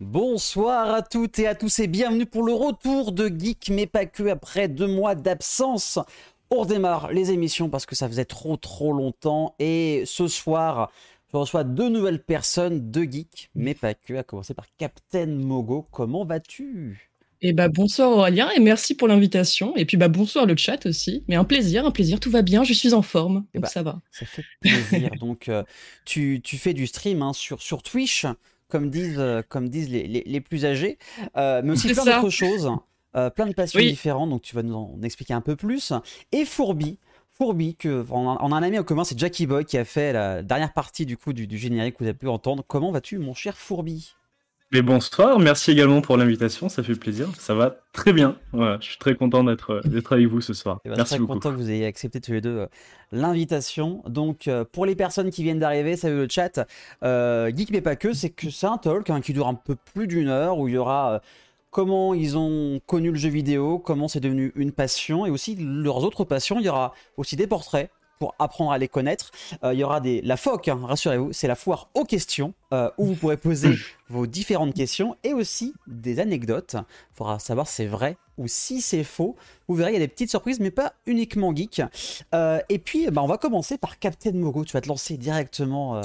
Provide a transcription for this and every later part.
Bonsoir à toutes et à tous et bienvenue pour le retour de Geek, mais pas que après deux mois d'absence. On redémarre les émissions parce que ça faisait trop trop longtemps et ce soir, je reçois deux nouvelles personnes de Geek, mais pas que, à commencer par Captain Mogo. Comment vas-tu? Eh bah bonsoir Aurélien et merci pour l'invitation. Et puis bah bonsoir le chat aussi. Mais un plaisir, un plaisir, tout va bien, je suis en forme, donc bah, ça va. Ça fait plaisir. donc euh, tu, tu, fais du stream hein, sur, sur Twitch, comme disent, euh, comme disent les, les, plus âgés, euh, mais aussi plein d'autres choses, plein de passions différentes, donc tu vas nous en expliquer un peu plus. Et Fourbi, Fourbi, que, on, a, un ami en commun, c'est Jackie Boy qui a fait la dernière partie du coup du, du générique que vous avez pu entendre. Comment vas-tu mon cher Fourbi mais bonsoir, merci également pour l'invitation, ça fait plaisir, ça va très bien. je suis très content d'être d'être avec vous ce soir. Eh ben, merci très content que vous ayez accepté tous les deux euh, l'invitation. Donc euh, pour les personnes qui viennent d'arriver, salut le chat. Euh, Geek mais pas que, c'est que c'est un talk hein, qui dure un peu plus d'une heure où il y aura comment ils ont connu le jeu vidéo, comment c'est devenu une passion et aussi leurs autres passions. Il y aura aussi des portraits pour apprendre à les connaître. Euh, il y aura des, la FOC, hein, rassurez-vous, c'est la foire aux questions, euh, où vous pourrez poser vos différentes questions et aussi des anecdotes. Il faudra savoir si c'est vrai ou si c'est faux. Vous verrez, il y a des petites surprises, mais pas uniquement geek. Euh, et puis, bah, on va commencer par Captain Mogo. Tu vas te lancer directement.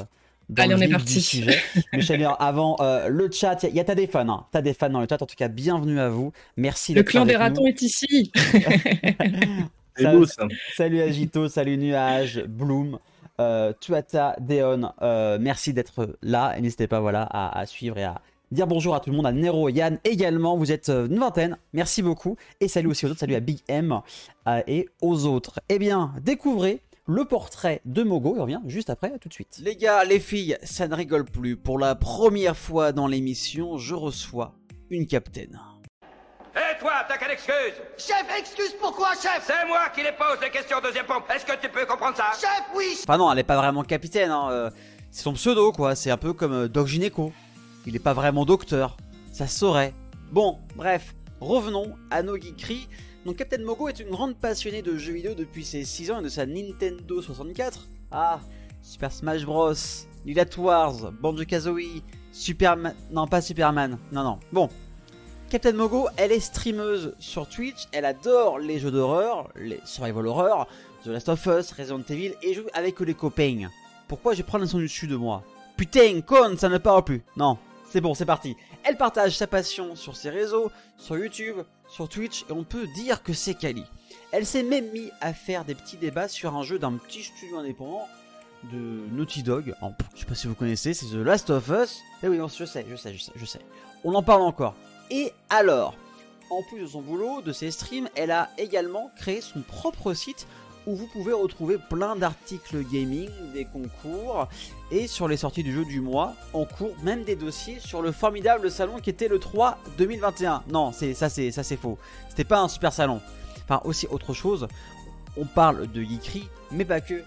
Dans Allez, le on est parti. Michel, avant le chat, il y, a t'as des fans, hein. t'as des fans dans le chat. En tout cas, bienvenue à vous. Merci. Le clan des ratons est ici. Salut Agito, salut Nuage, Bloom, euh, Tuata, Deon, euh, merci d'être là. N'hésitez pas voilà, à, suivre et à dire bonjour à tout le monde, à Nero, Yann également. Vous êtes euh, une vingtaine, merci beaucoup. Et salut aussi aux autres, salut à Big M et aux autres. Eh bien, découvrez le portrait de Mogo. Il revient juste après, tout de suite. Les gars, les filles, ça ne rigole plus. Pour la première fois dans l'émission, je reçois une capitaine. Hé eh, toi, t'as quelle excuse Chef, excuse pourquoi, chef? C'est moi qui les pose les questions deuxième pompe. Est-ce que tu peux comprendre ça? Chef, oui Enfin non, elle est pas vraiment capitaine, hein. Euh, c'est son pseudo, quoi. C'est un peu comme euh, Doc Gynéco. Il est pas vraiment docteur. Ça saurait. Bon, bref, revenons à nos geekeries. Donc Captain Mogo est une grande passionnée de jeux vidéo depuis ses 6 ans et de sa Nintendo 64. Ah, Super Smash Bros, Lilith Wars, Banjo-Kazooie, Superman... Non, pas Superman. Non, non. Bon, Captain Mogo, elle est streameuse sur Twitch, elle adore les jeux d'horreur, les survival horror, The Last of Us, Resident Evil et joue avec les copains. Pourquoi j'ai prendre un son dessus de moi Putain, con, ça ne parle plus. Non, c'est bon, c'est parti. Elle partage sa passion sur ses réseaux, sur YouTube, sur Twitch et on peut dire que c'est Kali. Elle s'est même mise à faire des petits débats sur un jeu d'un petit studio indépendant de Naughty Dog. je sais pas si vous connaissez, c'est The Last of Us. Eh oui, je sais, je sais, je sais, je sais. On en parle encore. Et alors, en plus de son boulot, de ses streams, elle a également créé son propre site où vous pouvez retrouver plein d'articles gaming, des concours et sur les sorties du jeu du mois en cours, même des dossiers sur le formidable salon qui était le 3 2021. Non, c'est ça c'est ça c'est faux. C'était pas un super salon. Enfin aussi autre chose, on parle de geekery, mais pas que.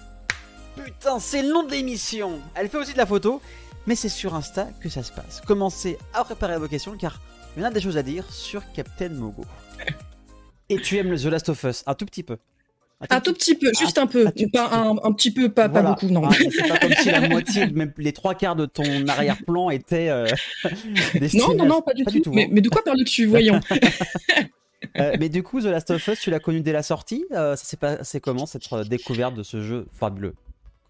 Putain, c'est le nom de l'émission. Elle fait aussi de la photo, mais c'est sur Insta que ça se passe. Commencez à préparer vos questions car il y a des choses à dire sur Captain Mogo. Et tu aimes The Last of Us un tout petit peu. Un tout, petit peu, juste un peu, pas un, petit peu, pas, pas beaucoup, non. Ah, c'est pas comme si la moitié, même les trois quarts de ton arrière-plan étaient euh, Non, non, non, pas du tout. mais, hein. mais, de quoi parles-tu, voyons euh, mais du coup, The Last of Us, tu l'as connu dès la sortie. Euh, ça passé comment cette découverte de ce jeu fabuleux?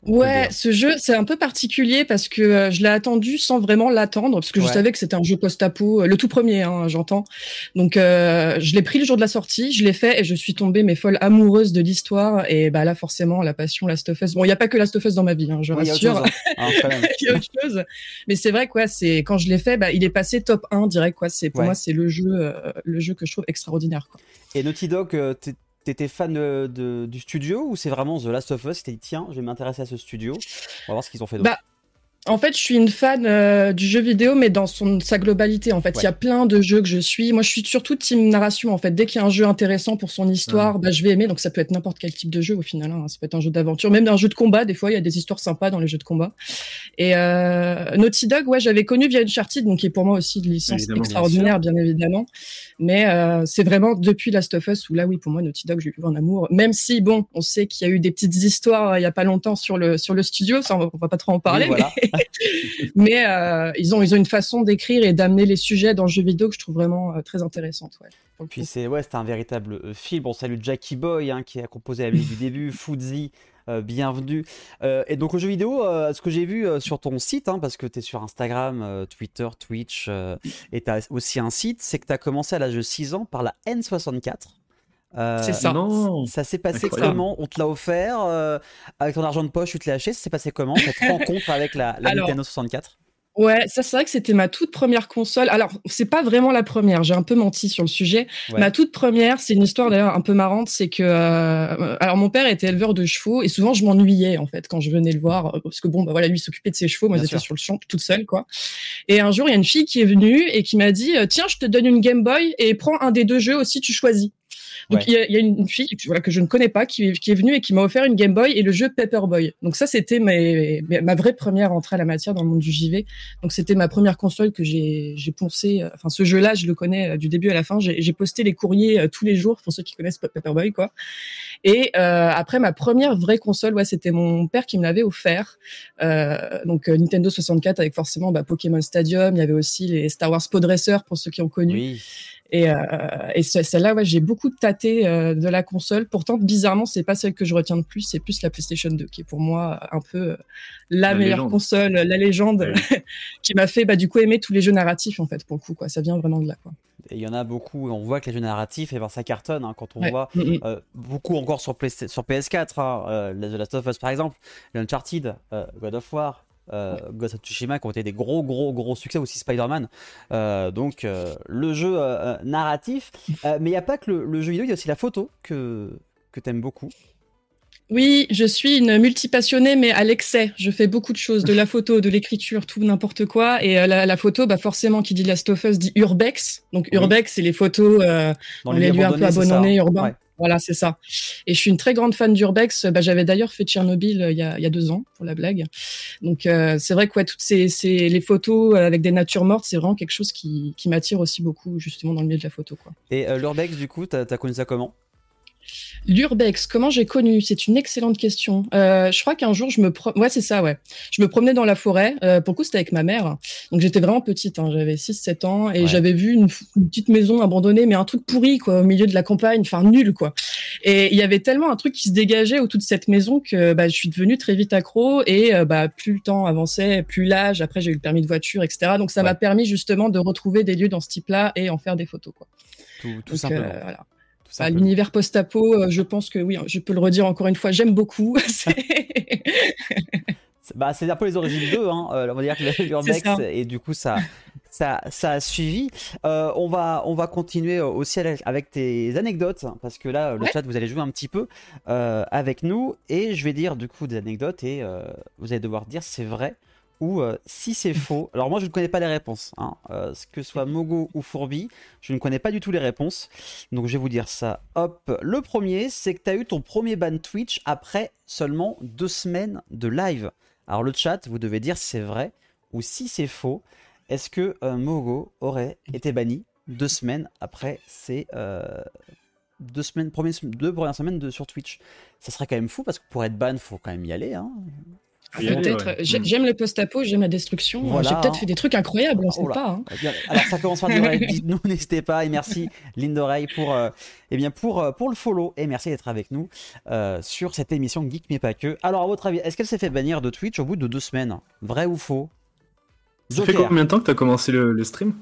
Ouais, ce jeu, c'est un peu particulier parce que euh, je l'ai attendu sans vraiment l'attendre, parce que je savais que c'était un jeu post-apo, euh, le tout premier, hein, j'entends. Donc, euh, je l'ai pris le jour de la sortie, je l'ai fait et je suis tombée, mais folle amoureuse de l'histoire. Et bah là, forcément, la passion Last of Us. Bon, il n'y a pas que Last of Us dans ma vie, hein, je rassure. Il y a autre chose. Mais c'est vrai, quoi, c'est quand je l'ai fait, bah, il est passé top 1 direct, quoi. C'est pour moi, c'est le jeu, le jeu que je trouve extraordinaire. Quoi. Et Naughty Dog, T'étais fan de, du studio ou c'est vraiment The Last of Us T'es tiens, je vais m'intéresser à ce studio. On va voir ce qu'ils ont fait d'autre. Bah, en fait, je suis une fan euh, du jeu vidéo, mais dans son, sa globalité. En fait, il y a plein de jeux que je suis. Moi, je suis surtout team narration. En fait, dès qu'il y a un jeu intéressant pour son histoire, bah, je vais aimer. Donc, ça peut être n'importe quel type de jeu au final. Hein. Ça peut être un jeu d'aventure, même un jeu de combat. Des fois, il y a des histoires sympas dans les jeux de combat. Et euh, Naughty Dog, ouais, j'avais connu via Uncharted, donc qui est pour moi aussi de licence extraordinaire, bien, évidemment. Mais euh, c'est vraiment depuis Last of Us où là, oui, pour moi, Naughty Dog, j'ai eu un amour. Même si, bon, on sait qu'il y a eu des petites histoires euh, il y a pas longtemps sur le sur le studio, ça on va, va pas trop en parler. mais mais euh, ils ont ils ont une façon d'écrire et d'amener les sujets dans le jeu vidéo que je trouve vraiment euh, très intéressante. Ouais, Puis c'est ouais, un véritable euh, film. On salue Jackie Boy hein, qui a composé la musique du début, Fuzzy. bienvenue. et donc, au jeu vidéo, ce que j'ai vu sur ton site, hein, parce que tu es sur Instagram, Twitter, Twitch, et tu as aussi un site, c'est que tu as commencé à l'âge de 6 ans par la N64. Euh, c'est ça. Ça s'est passé comment? On te l'a offert euh, avec ton argent de poche, tu te l'as acheté? Ça s'est passé comment? Cette rencontre avec la, Nintendo 64 Ouais, ça c'est vrai que c'était ma toute première console. Alors, c'est pas vraiment la première, j'ai un peu menti sur le sujet. Ma toute première, c'est une histoire d'ailleurs un peu marrante, c'est que euh, alors mon père était éleveur de chevaux et souvent je m'ennuyais en fait quand je venais le voir parce que bon bah voilà, lui s'occupait de ses chevaux, moi j'étais sur le champ toute seule quoi. Et un jour, il y a une fille qui est venue et qui m'a dit "Tiens, je te donne une Game Boy et prends un des deux jeux aussi, tu choisis." Donc il y, a une fille voilà, que je ne connais pas qui, qui est venue et qui m'a offert une Game Boy et le jeu Paperboy. Donc ça c'était ma vraie première entrée à la matière dans le monde du JV. Donc c'était ma première console que j'ai poncé. Euh, enfin ce jeu-là je le connais euh, du début à la fin. J'ai posté les courriers euh, tous les jours pour ceux qui connaissent Paperboy quoi. Et euh, après ma première vraie console, ouais c'était mon père qui me l'avait offert. Euh, donc Nintendo 64 avec forcément bah, Pokémon Stadium. Il y avait aussi les Star Wars Podresseur pour ceux qui ont connu. Oui. Et, euh, et celle-là, ouais, j'ai beaucoup tâté euh, de la console. Pourtant, bizarrement, c'est pas celle que je retiens de plus. C'est plus la PlayStation 2 qui est pour moi un peu euh, la, meilleure console, la légende, qui m'a fait bah, du coup aimer tous les jeux narratifs en fait pour le coup. Quoi. Ça vient vraiment de là. Quoi. Et il y en a beaucoup. On voit que les jeux narratifs, et eh ben, ça cartonne hein, quand on voit mm, mm. Euh, beaucoup encore sur, sur PS4. Hein, euh, The Last of Us par exemple, Uncharted, God of War euh, Ghost of Tsushima qui ont été des gros gros gros succès aussi Spider-Man euh, donc euh, le jeu narratif mais il n'y a pas que le, jeu vidéo il y a aussi la photo que, que tu aimes beaucoup oui, je suis une multipassionnée, mais à l'excès. Je fais beaucoup de choses, de la photo, de l'écriture, tout n'importe quoi. Et la, photo, bah forcément, qui dit Last of Us dit urbex. Donc urbex, c'est les photos dans les lieux un peu abandonnés, urbains. Voilà, c'est ça. Et je suis une très grande fan d'Urbex. Bah, J'avais d'ailleurs fait Tchernobyl euh, il y, a, deux ans, pour la blague. Donc, euh, c'est vrai que toutes ces, ces, les photos avec des natures mortes, c'est vraiment quelque chose qui, qui m'attire aussi beaucoup, justement, dans le milieu de la photo. Et euh, l'Urbex, du coup, tu as, connu ça comment? L'urbex, comment j'ai connu? C'est une excellente question. Euh, je crois qu'un jour, je me ouais, c'est ça, ouais. Je me promenais dans la forêt. Euh, pour le coup, c'était avec ma mère. Donc j'étais vraiment petite, hein, j'avais 6-7 ans et j'avais vu une, petite maison abandonnée, mais un truc pourri, quoi, au milieu de la campagne, enfin nul, quoi. Et il y avait tellement un truc qui se dégageait autour de cette maison que bah, je suis devenue très vite accro et euh, bah, plus le temps avançait, plus l'âge. Après, j'ai eu le permis de voiture, etc. Donc ça m'a permis justement de retrouver des lieux dans ce type-là et en faire des photos, quoi. Tout, tout simplement. voilà. Bah, l'univers post-apo, euh, je pense que oui, je peux le redire encore une fois, j'aime beaucoup. bah, c'est un peu les origines d'eux, hein. Euh, on va dire que l'urbex et du coup ça, ça, ça a suivi. Euh, on va, on va continuer aussi avec, tes anecdotes parce que là, le chat, vous allez jouer un petit peu avec nous et je vais dire du coup des anecdotes et vous allez devoir dire c'est vrai ou euh, si c'est faux. Alors moi je ne connais pas les réponses, hein. euh, que ce soit Mogo ou Fourbi, je ne connais pas du tout les réponses. Donc je vais vous dire ça. Hop, le premier c'est que tu eu ton premier ban Twitch après seulement deux semaines de live. Alors le chat, vous devez dire si c'est vrai ou si c'est faux. Est-ce que euh, Mogo aurait été banni deux semaines après ces deux semaines, deux premières semaines de, sur Twitch? Ça serait quand même fou parce que pour être ban, faut quand même y aller. Hein. Peut-être. Euh, j'aime le post-apo, j'aime la destruction. J'ai peut-être fait des trucs incroyables, on ne sait pas. Hein. Eh alors ça commence par l'oreille. Dites-nous, n'hésitez pas. Et merci, Ligne d'oreille, pour, euh, eh bien pour, euh, pour le follow. Et merci d'être avec nous sur cette émission Geek, mais pas que. Alors, à votre avis, est-ce qu'elle s'est fait bannir de Twitch au bout de deux semaines? Vrai ou faux? Ça fait combien de temps que tu as commencé le, le stream?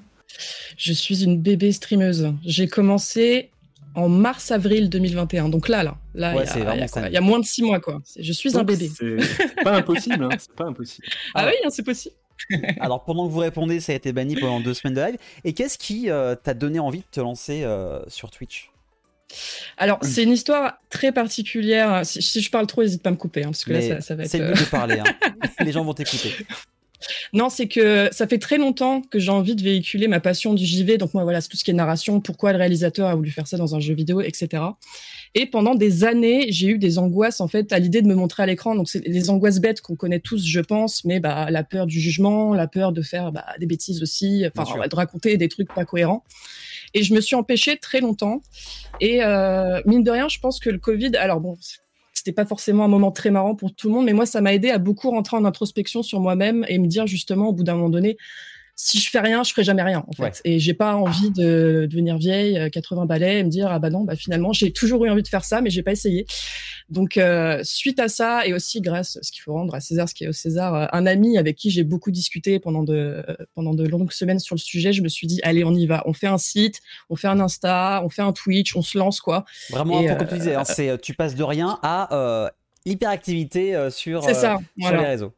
Je suis une bébé streameuse. J'ai commencé en mars-avril 2021. Donc là, là, là, il, y a, moins de six mois, quoi. Je suis un bébé. C'est pas impossible, hein. c'est pas impossible. Ah, oui, hein, c'est possible. Alors pendant que vous répondez, ça a été banni pendant deux semaines de live. Et qu'est-ce qui euh, t'a donné envie de te lancer euh, sur Twitch? Alors, c'est une histoire très particulière. Si, je parle trop, n'hésite pas à me couper, hein, parce que là, ça, va être. C'est le euh, de parler. Les gens vont t'écouter. Non, c'est que ça fait très longtemps que j'ai envie de véhiculer ma passion du JV. Donc moi, voilà, c'est tout ce qui est narration, pourquoi le réalisateur a voulu faire ça dans un jeu vidéo, etc. Et pendant des années, j'ai eu des angoisses en fait à l'idée de me montrer à l'écran. Donc c'est les angoisses bêtes qu'on connaît tous, je pense, mais bah la peur du jugement, la peur de faire bah, des bêtises aussi, enfin de raconter des trucs pas cohérents. Et je me suis empêchée très longtemps. Et euh, mine de rien, je pense que le Covid, alors bon, c'était pas forcément un moment très marrant pour tout le monde, mais moi, ça m'a aidé à beaucoup rentrer en introspection sur moi-même et me dire justement, au bout d'un moment donné, si je fais rien, je ferai jamais rien en fait. Et j'ai pas envie de devenir vieille, 80 balais, et me dire ah bah non, bah finalement j'ai toujours eu envie de faire ça, mais j'ai pas essayé. Donc euh, suite à ça et aussi grâce ce qu'il faut rendre à César, ce qui est au César, euh, un ami avec qui j'ai beaucoup discuté pendant de pendant de longues semaines sur le sujet, je me suis dit allez on y va, on fait un site, on fait un Insta, on fait un Twitch, on se lance quoi. Vraiment, et, comme tu disais, hein, c'est tu passes de rien à l'hyperactivité sur, ça, sur les réseaux.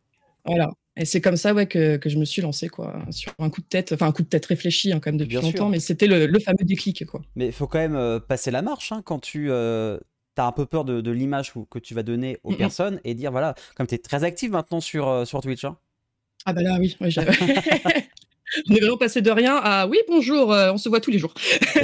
Voilà. Et c'est comme ça ouais, que, que, je me suis lancé quoi, sur un coup de tête, enfin un coup de tête réfléchi hein, quand même depuis longtemps, mais c'était le, le, fameux déclic. Quoi. Mais il faut quand même euh, passer la marche hein, quand tu euh, as un peu peur de, de l'image que tu vas donner aux personnes et dire voilà, comme tu es très active maintenant sur, euh, sur Twitch. Hein. Ah bah là oui, oui On est vraiment passé de rien à oui, bonjour, on se voit tous les jours.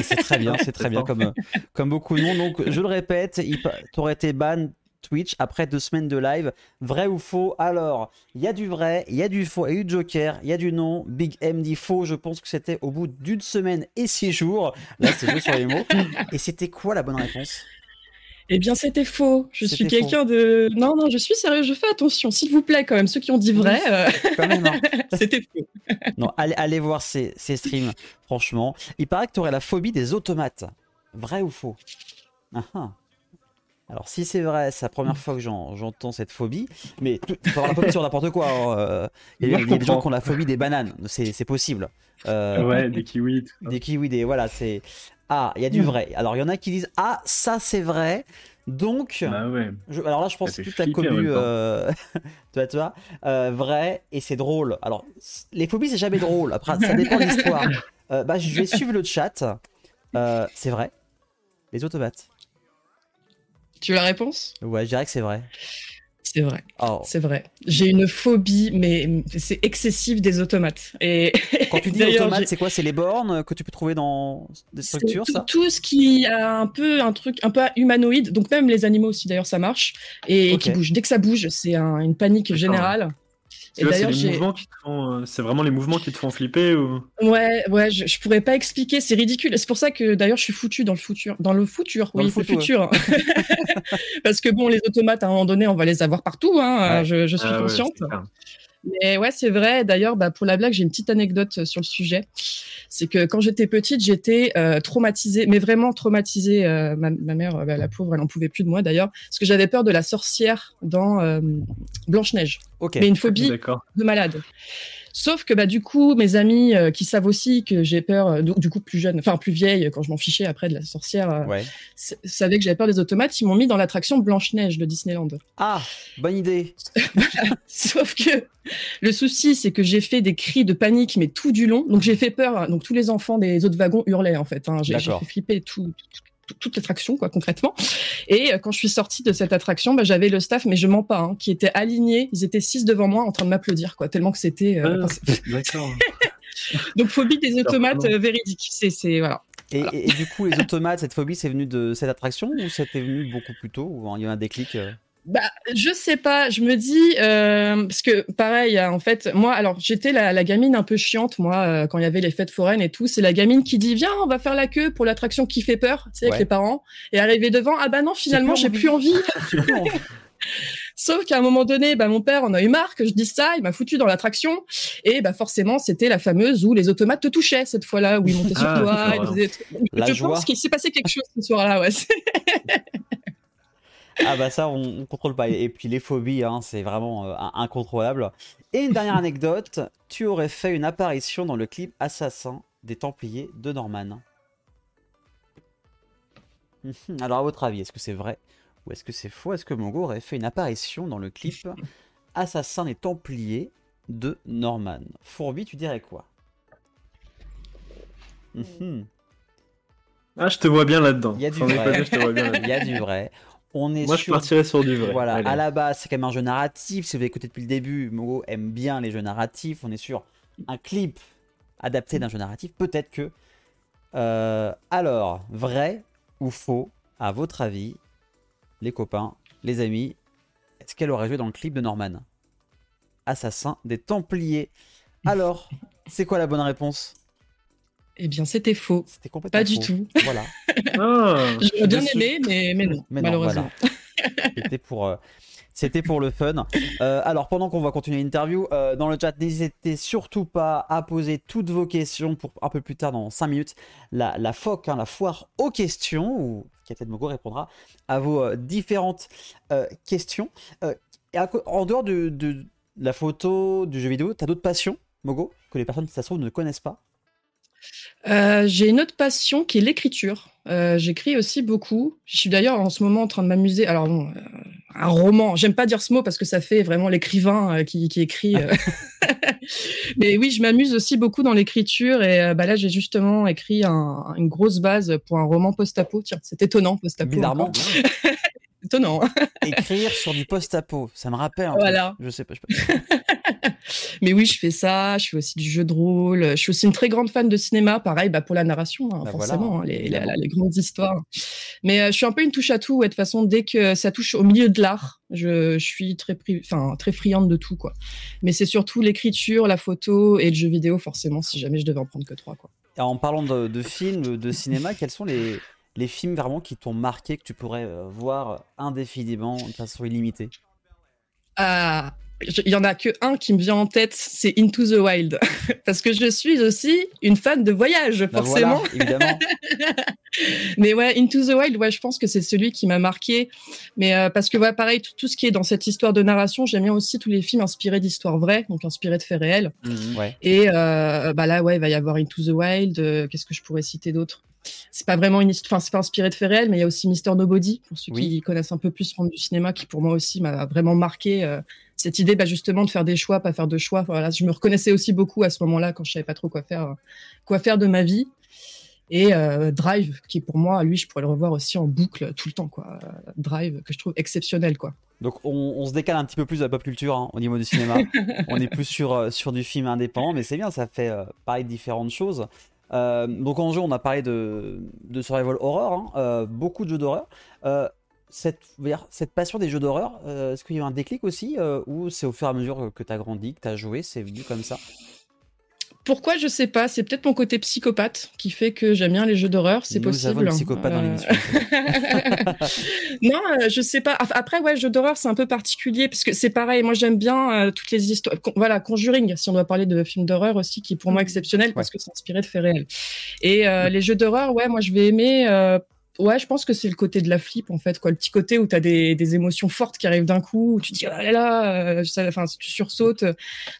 c'est très bien, c'est très bien comme, comme beaucoup de monde. Donc, je le répète, tu aurais été ban Twitch après deux semaines de live. Vrai ou faux? Alors, il y a du vrai, il y a du faux et du Joker, il y a du non. Big M dit faux, je pense que c'était au bout d'une semaine et six jours. Là, c'est jeu sur les mots. Et c'était quoi la bonne réponse? Eh bien, c'était faux. Je suis quelqu'un de. Non, non, je suis sérieux. Je fais attention, s'il vous plaît, quand même. Ceux qui ont dit vrai, euh, hein. c'était faux. non, allez, allez voir ces, ces, streams, franchement. Il paraît que tu aurais la phobie des automates. Vrai ou faux? Ah, ah. Alors si c'est vrai, c'est la première fois que j'entends cette phobie, mais tu peux avoir la phobie sur n'importe quoi. Hein, euh, il y a, des gens qui ont la phobie des bananes, c'est possible. Euh, ouais, des kiwis. Des kiwis, des voilà, c'est ah, il y a du vrai. Alors il y en a qui disent ah ça c'est vrai. Donc, bah ouais. alors là, je pense que toute la commu, euh, tu vois, tu vois vrai, et c'est drôle. Alors, les phobies, c'est jamais drôle. Après, ça dépend de l'histoire. bah, je vais suivre le chat. c'est vrai. Les automates. Tu veux la réponse? Ouais, je dirais que c'est vrai. C'est vrai. Oh. C'est vrai. J'ai une phobie, mais c'est excessif des automates. Et quand tu dis automates, c'est quoi? C'est les bornes que tu peux trouver dans des structures, tout, ça? Tout ce qui a un peu un truc un peu humanoïde. Donc même les animaux aussi, d'ailleurs, ça marche et qui bouge. Dès que ça bouge, c'est une panique générale. Et d'ailleurs, euh, c'est vraiment les mouvements qui te font flipper ou Ouais, ouais, je, je pourrais pas expliquer, c'est ridicule. C'est pour ça que d'ailleurs, je suis foutu dans le futur, dans le futur, oui, le, futur, parce que bon, les automates à un moment donné, on va les avoir partout, hein, je, je, suis ah consciente. Mais ouais, c'est vrai. D'ailleurs, bah, pour la blague, j'ai une petite anecdote euh, sur le sujet. C'est que quand j'étais petite, j'étais euh, traumatisée, mais vraiment traumatisée. Euh, ma, mère, bah, la pauvre, elle en pouvait plus de moi d'ailleurs, parce que j'avais peur de la sorcière dans Blanche Neige. Mais une phobie de malade. Sauf que bah du coup, mes amis euh, qui savent aussi que j'ai peur, euh, du coup plus jeune, enfin plus vieille, quand je m'en fichais après de la sorcière, euh, savaient que j'avais peur des automates, ils m'ont mis dans l'attraction Blanche Neige de Disneyland. Ah, bonne idée. Sauf que le souci, c'est que j'ai fait des cris de panique, mais tout du long. Donc j'ai fait peur. Donc tous les enfants des autres wagons hurlaient en fait. Hein. J'ai fait flipper tout, toute l'attraction, quoi, concrètement. Et euh, quand je suis sortie de cette attraction, bah, j'avais le staff, mais je mens pas, hein, qui était aligné. Ils étaient six devant moi en train de m'applaudir, quoi, tellement que c'était. Euh, ah, d'accord. Donc phobie des automates euh, véridiques. C'est, c'est voilà. Et, du coup, les automates, cette phobie, c'est venu de cette attraction ou c'était venu beaucoup plus tôt ou il y a un déclic bah, je sais pas. Je me dis euh, parce que pareil, en fait, moi, alors j'étais la, la, gamine un peu chiante, moi, euh, quand il y avait les fêtes foraines et tout. C'est la gamine qui dit viens, on va faire la queue pour l'attraction qui fait peur, tu sais, avec les parents. Et arriver devant, ah bah non, finalement, j'ai plus envie. Sauf qu'à un moment donné, bah, mon père en a eu marre que je dise ça, il m'a foutu dans l'attraction. Et bah, forcément, c'était la fameuse où les automates te touchaient cette fois-là, où ils montaient sur ah, toi. Je pense qu'il s'est passé quelque chose ce soir-là, ouais. Ah bah ça, on, ne contrôle pas. Et puis les phobies, hein, c'est vraiment euh, incontrôlable. Et une dernière anecdote, tu aurais fait une apparition dans le clip Assassin des Templiers de Norman. Alors à votre avis, est-ce que c'est vrai ou est-ce que c'est faux? Est-ce que Mongo aurait fait une apparition dans le clip Assassin des Templiers de Norman? Fourbi, tu dirais quoi? Ah, je te vois bien là-dedans. Il y a du vrai. Il y a du vrai. On est Moi, je partirais sur du vrai. Voilà, à la base, c'est quand même un jeu narratif. Si vous avez écouté depuis le début, Mogo aime bien les jeux narratifs. On est sur un clip adapté d'un jeu narratif. Peut-être que. Euh, alors, vrai ou faux, à votre avis, les copains, les amis, est-ce qu'elle aurait joué dans le clip de Norman? Assassin des Templiers. Alors, c'est quoi la bonne réponse? Eh bien, c'était faux. C'était complètement Pas du tout. Voilà. Ah, J'aurais bien aimé, mais, mais non, malheureusement. C'était pour. C'était pour le fun. Euh, alors, pendant qu'on va continuer l'interview, euh, dans le chat, n'hésitez surtout pas à poser toutes vos questions pour un peu plus tard, dans 5 minutes, la, la FOC, hein, la foire aux questions, où Captain Mogo répondra à vos euh, différentes questions. Et en dehors de, la photo, du jeu vidéo, tu as d'autres passions, Mogo, que les personnes, ça se trouve, ne connaissent pas? J'ai une autre passion qui est l'écriture. J'écris aussi beaucoup. Je suis d'ailleurs en ce moment en train de m'amuser. Alors, bon, un roman. J'aime pas dire ce mot parce que ça fait vraiment l'écrivain euh, qui, écrit. Euh. Mais oui, je m'amuse aussi beaucoup dans l'écriture et euh, bah là j'ai justement écrit une grosse base pour un roman post-apo. Tiens, c'est étonnant post-apo. Bizarrement. étonnant. Écrire sur du post-apo, ça me rappelle. voilà. Je sais pas. Je sais pas. Mais oui, je fais ça. Je fais aussi du jeu de rôle. Je suis aussi une très grande fan de cinéma. Pareil, bah, pour la narration, hein, bah, forcément, hein, les, les, grandes histoires. Mais euh, je suis un peu une touche à tout. de toute façon, dès que ça touche au milieu de l'art, je, je, suis très, enfin, très friande de tout. Quoi. Mais c'est surtout l'écriture, la photo et le jeu vidéo, forcément, si jamais je devais en prendre que trois. Quoi. en parlant de, de films, de cinéma, quels sont les, les films vraiment qui t'ont marqué, que tu pourrais euh, voir indéfiniment, de façon illimitée? Ah, il y en a que un qui me vient en tête, c'est Into the Wild, parce que je suis aussi une fan de voyage, bah forcément. mais ouais, Into the Wild, ouais, je pense que c'est celui qui m'a marqué. Mais euh, parce que ouais, pareil, tout, ce qui est dans cette histoire de narration, j'aime bien aussi tous les films inspirés d'histoires vraies, donc inspirés de faits réels. Mmh, ouais. Et euh, bah là, ouais, il va y avoir Into the Wild. Euh, qu'est-ce que je pourrais citer d'autre? C'est pas vraiment une histoire, enfin c'est pas inspiré de faits réels, mais il y a aussi Mister Nobody pour ceux qui connaissent un peu plus le monde du cinéma, qui pour moi aussi m'a vraiment marqué cette idée bah, justement de faire des choix, pas faire de choix. Voilà, je me reconnaissais aussi beaucoup à ce moment-là quand je savais pas trop quoi faire, quoi faire de ma vie. Et euh, Drive, qui pour moi, lui, je pourrais le revoir aussi en boucle tout le temps, quoi. Drive, que je trouve exceptionnel, quoi. Donc on, se décale un petit peu plus de la pop culture hein, au niveau du cinéma. on est plus sur, euh, sur du film indépendant, mais c'est bien, ça fait euh, parler de différentes choses. donc en jeu, on a parlé de, de survival horror, hein, beaucoup de jeux d'horreur cette, cette passion des jeux d'horreur, euh, est-ce qu'il y a eu un déclic aussi euh, ou c'est au fur et à mesure que tu as grandi, que tu as joué, c'est venu comme ça? Pourquoi? Je sais pas, c'est peut-être mon côté psychopathe qui fait que j'aime bien les jeux d'horreur, c'est possible. Avons psychopathe dans l'émission. Euh, non, je sais pas. Après ouais, jeux d'horreur c'est un peu particulier parce que c'est pareil. Moi j'aime bien toutes les histoires. Voilà, Conjuring, si on doit parler de films d'horreur aussi, qui est pour moi mmh. exceptionnel parce que c'est inspiré de faits réels. Et mmh. les jeux d'horreur, ouais, moi je vais aimer Ouais, je pense que c'est le côté de la flip en fait, quoi. Le petit côté où tu as des, des, émotions fortes qui arrivent d'un coup, où tu dis oh là là, euh, enfin tu sursautes.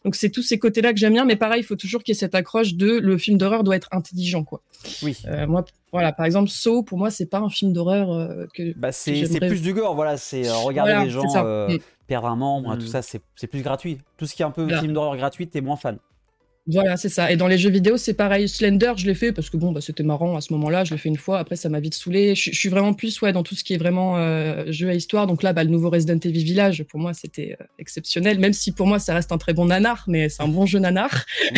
Donc c'est tous ces côtés-là que j'aime bien, mais pareil, il faut toujours qu'il y ait cette accroche de le film d'horreur doit être intelligent, quoi. Oui. Euh, moi, voilà, par exemple, Saw, pour moi, c'est pas un film d'horreur euh, que. Bah c'est plus du gore, voilà. C'est regarder les gens mm. perdre un membre, tout mm. ça, c'est plus gratuit. Tout ce qui est un peu film d'horreur gratuit, t'es moins fan. Voilà, c'est ça. Et dans les jeux vidéo, c'est pareil. Slender, je l'ai fait parce que bon, bah, c'était marrant à ce moment-là. Je l'ai fait une fois. Après, ça m'a vite saoulé. Je, suis vraiment plus ouais dans tout ce qui est vraiment euh, jeu à histoire. Donc là, bah, le nouveau Resident Evil Village, pour moi, c'était euh, exceptionnel. Même si pour moi, ça reste un très bon nanar, mais c'est un bon jeu nanar.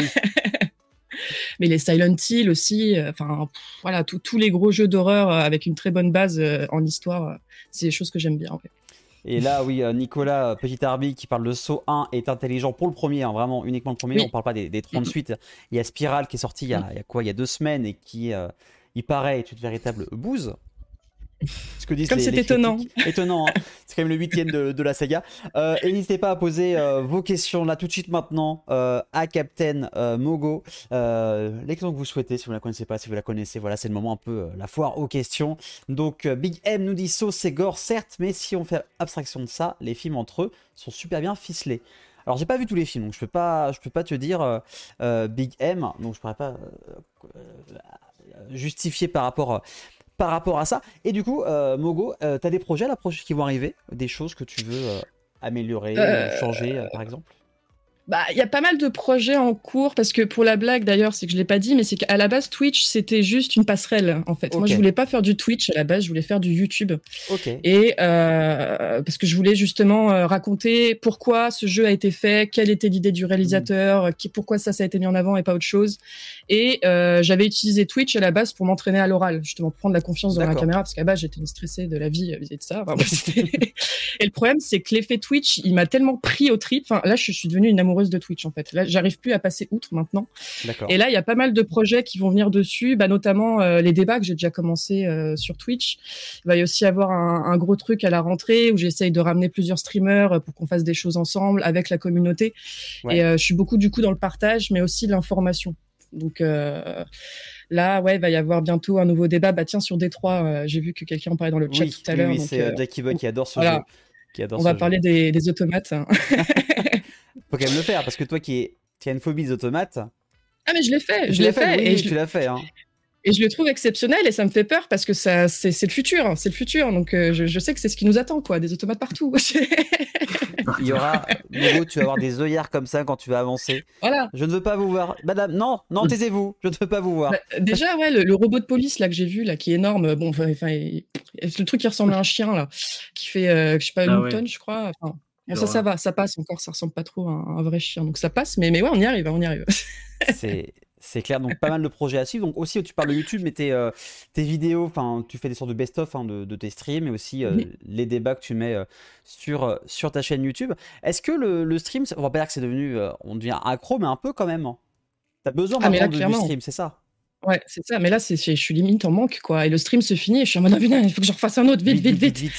mais les Silent Hill aussi. Euh, enfin, voilà, tous les gros jeux d'horreur avec une très bonne base en histoire, c'est des choses que j'aime bien. En fait. Et là, oui, euh, Nicolas euh, Petit Arbi qui parle de Saut 1 est intelligent pour le premier, hein, vraiment uniquement le premier. On parle pas des, des 30 suites. Il y a Spiral qui est sorti il y a, il y a quoi? Il y a deux semaines et qui, euh, il paraît, est une véritable bouse. Ce que disent Comme c'est étonnant. Étonnant, hein. c'est quand même le huitième de, de la saga. Euh, et n'hésitez pas à poser euh, vos questions là tout de suite maintenant euh, à Captain Mogo. les questions que vous souhaitez, si vous ne la connaissez pas, si vous la connaissez, voilà, c'est le moment un peu la foire aux questions. Donc Big M nous dit sauce c'est gore, certes, mais si on fait abstraction de ça, les films entre eux sont super bien ficelés. Alors j'ai pas vu tous les films, donc je peux pas, je peux pas te dire Big M, donc je pourrais pas justifier par rapport par rapport à ça. Et du coup, euh, Mogo, euh, tu as des projets là, qui vont arriver? Des choses que tu veux euh, améliorer, changer, par exemple? Bah, il y a pas mal de projets en cours parce que pour la blague d'ailleurs, c'est que je l'ai pas dit, mais c'est qu'à la base Twitch c'était juste une passerelle en fait. Moi je voulais pas faire du Twitch à la base, je voulais faire du YouTube. Ok. Et euh, parce que je voulais justement euh, raconter pourquoi ce jeu a été fait, quelle était l'idée du réalisateur, qui, pourquoi ça ça a été mis en avant et pas autre chose. Et euh, j'avais utilisé Twitch à la base pour m'entraîner à l'oral, justement pour prendre la confiance dans la caméra parce qu'à la base j'étais une stressée de la vie vis-à-vis de ça. et le problème c'est que l'effet Twitch il m'a tellement pris au trip. Enfin là je suis devenue une amoureuse de Twitch en fait. Là, j'arrive plus à passer outre maintenant. Et là, il y a pas mal de projets qui vont venir dessus, bah, notamment les débats que j'ai déjà commencé sur Twitch. Il va y aussi avoir un, un gros truc à la rentrée où j'essaye de ramener plusieurs streamers pour qu'on fasse des choses ensemble avec la communauté. Et je suis beaucoup du coup dans le partage, mais aussi l'information. Donc euh, là, ouais, il va y avoir bientôt un nouveau débat. Bah tiens, sur Détroit, euh, j'ai vu que quelqu'un en parlait dans le chat tout à l'heure. Oui, c'est euh, Jackie qui adore ce jeu. Qui adore On va parler des, des, automates. Faut quand même le faire parce que toi qui, qui as une phobie des automates. Ah mais je l'ai fait, je l'ai fait. et tu l'as fait. Hein. Et je le trouve exceptionnel et ça me fait peur parce que ça, c'est, le futur, hein, c'est le futur. Donc euh, je, sais que c'est ce qui nous attend, quoi, des automates partout. Il y aura, nouveau, tu vas avoir des œillères comme ça quand tu vas avancer. Voilà. Je ne veux pas vous voir, Madame. Non, non, taisez-vous. Je ne veux pas vous voir. Bah, déjà, ouais, le, robot de police là que j'ai vu là, qui est énorme. Bon, enfin, le truc qui ressemble à un chien là, qui fait, euh, je sais pas, une ah tonne, je crois. Enfin, ça, ça va, ça passe encore. Ça ressemble pas trop à un, un vrai chien, donc ça passe. Mais, mais ouais, on y arrive, on y arrive. c'est c'est clair, donc pas mal de projets à suivre. Donc aussi, tu parles de YouTube, mais tes, euh, tes vidéos, enfin, tu fais des sortes de best-of hein, de, tes streams, et aussi euh, les débats que tu mets euh, sur, sur ta chaîne YouTube. Est-ce que le, stream, on va pas dire que c'est devenu, on devient accro, mais un peu quand même. Hein. T'as besoin ah, de, du stream, c'est ça? Ouais, c'est ça. Mais là, c'est, je suis limite en manque, quoi. Et le stream se finit et je suis en mode, ah, il faut que je refasse un autre, vite, vite, vite. vite,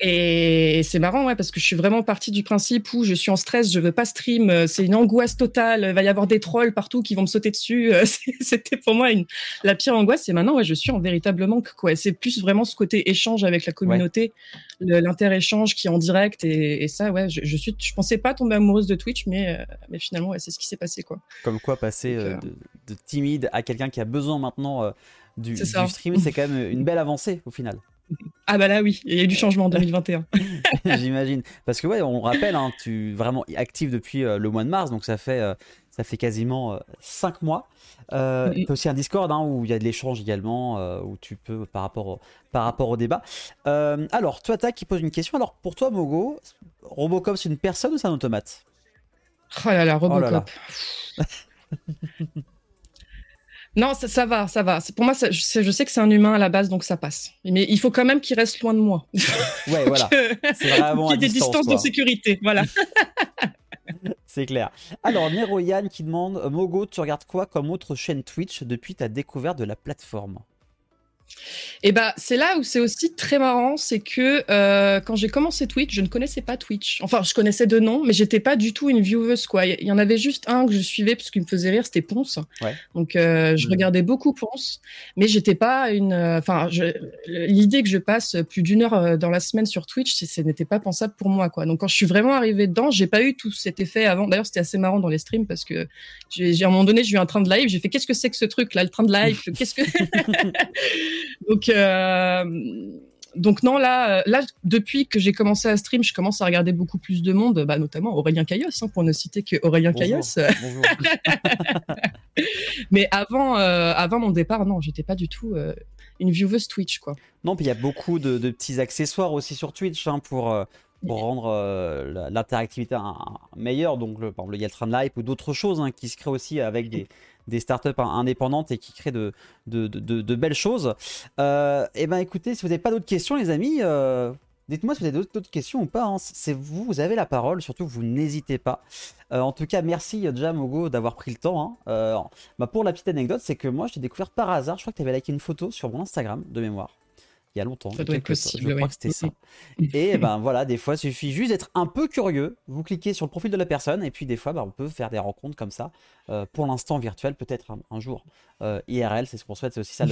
Et c'est marrant, ouais, parce que je suis vraiment partie du principe où je suis en stress, je veux pas stream, euh, c'est une angoisse totale, il va y avoir des trolls partout qui vont me sauter dessus. Euh, c'était pour moi une, la pire angoisse. Et maintenant, ouais, je suis en véritable manque, quoi. C'est plus vraiment ce côté échange avec la communauté, l'inter-échange qui est en direct. Et, ça, ouais, je, je, suis, je pensais pas tomber amoureuse de Twitch, mais, euh, mais finalement, ouais, c'est ce qui s'est passé, quoi. Comme quoi, passer de, de timide à quelqu'un qui a besoin maintenant euh, du, stream, c'est quand même une belle avancée au final. Ah bah là oui, il y a eu du changement en 2021. J'imagine. Parce que ouais, on rappelle, hein, tu es vraiment actif depuis euh, le mois de mars, donc ça fait, euh, ça fait quasiment 5 mois. Euh, tu as aussi un Discord hein, où il y a de l'échange également, où tu peux par rapport au, par rapport au débat. alors, toi, qui pose une question. Alors, pour toi, Mogo, Robocop, c'est une personne ou c'est un automate? Oh là là, Robocop. Oh Non, ça, va, ça va. Pour moi, je, sais, que c'est un humain à la base, donc ça passe. Mais il faut quand même qu'il reste loin de moi. Ouais, voilà. C'est vraiment Qu'il y ait des distances de sécurité, voilà. c'est clair. Alors, Nero Yann qui demande Mogo, tu regardes quoi comme autre chaîne Twitch depuis ta découverte de la plateforme? Et bah c'est là où c'est aussi très marrant, c'est que euh, quand j'ai commencé Twitch, je ne connaissais pas Twitch. Enfin, je connaissais de nom, mais j'étais pas du tout une vieweuse quoi. Il y en avait juste un que je suivais parce qu'il me faisait rire, c'était Ponce. Donc euh, je mmh. regardais beaucoup Ponce, mais j'étais pas une. Euh, enfin, l'idée que je passe plus d'une heure dans la semaine sur Twitch, ce n'était pas pensable pour moi quoi. Donc quand je suis vraiment arrivée dedans, j'ai pas eu tout cet effet avant. D'ailleurs, c'était assez marrant dans les streams parce que j'ai à un moment donné, j'ai eu un train de live, j'ai fait qu'est-ce que c'est que ce truc là, le train de live, qu'est-ce que donc, euh, donc non, là, euh, là, depuis que j'ai commencé à stream, je commence à regarder beaucoup plus de monde, bah, notamment Aurélien Caillos, hein, pour ne citer que Aurélien Caillos. Mais avant, euh, avant mon départ, non, j'étais pas du tout une vieweuse Twitch, quoi. Non, puis il y a beaucoup de, petits accessoires aussi sur Twitch hein, pour, pour rendre l'interactivité meilleure. Donc, le, par exemple, il y a le train de live ou d'autres choses hein, qui se créent aussi avec des, des startups indépendantes et qui créent de, belles choses. Euh, et eh ben écoutez, si vous n'avez pas d'autres questions, les amis, euh, dites-moi si vous avez d'autres questions ou pas. Hein. C'est vous, vous avez la parole, surtout vous n'hésitez pas. Euh, en tout cas, merci Jamogo d'avoir pris le temps. Hein. Bah, pour la petite anecdote, c'est que moi je t'ai découvert par hasard. Je crois que tu avais liké une photo sur mon Instagram de mémoire il y a longtemps. Ça doit être possible, je crois que c'était ça. Et ben voilà, des fois, il suffit juste d'être un peu curieux. Vous cliquez sur le profil de la personne et puis des fois, ben, on peut faire des rencontres comme ça. Euh, pour l'instant virtuel, peut-être un, jour euh, IRL, c'est ce qu'on souhaite. C'est aussi ça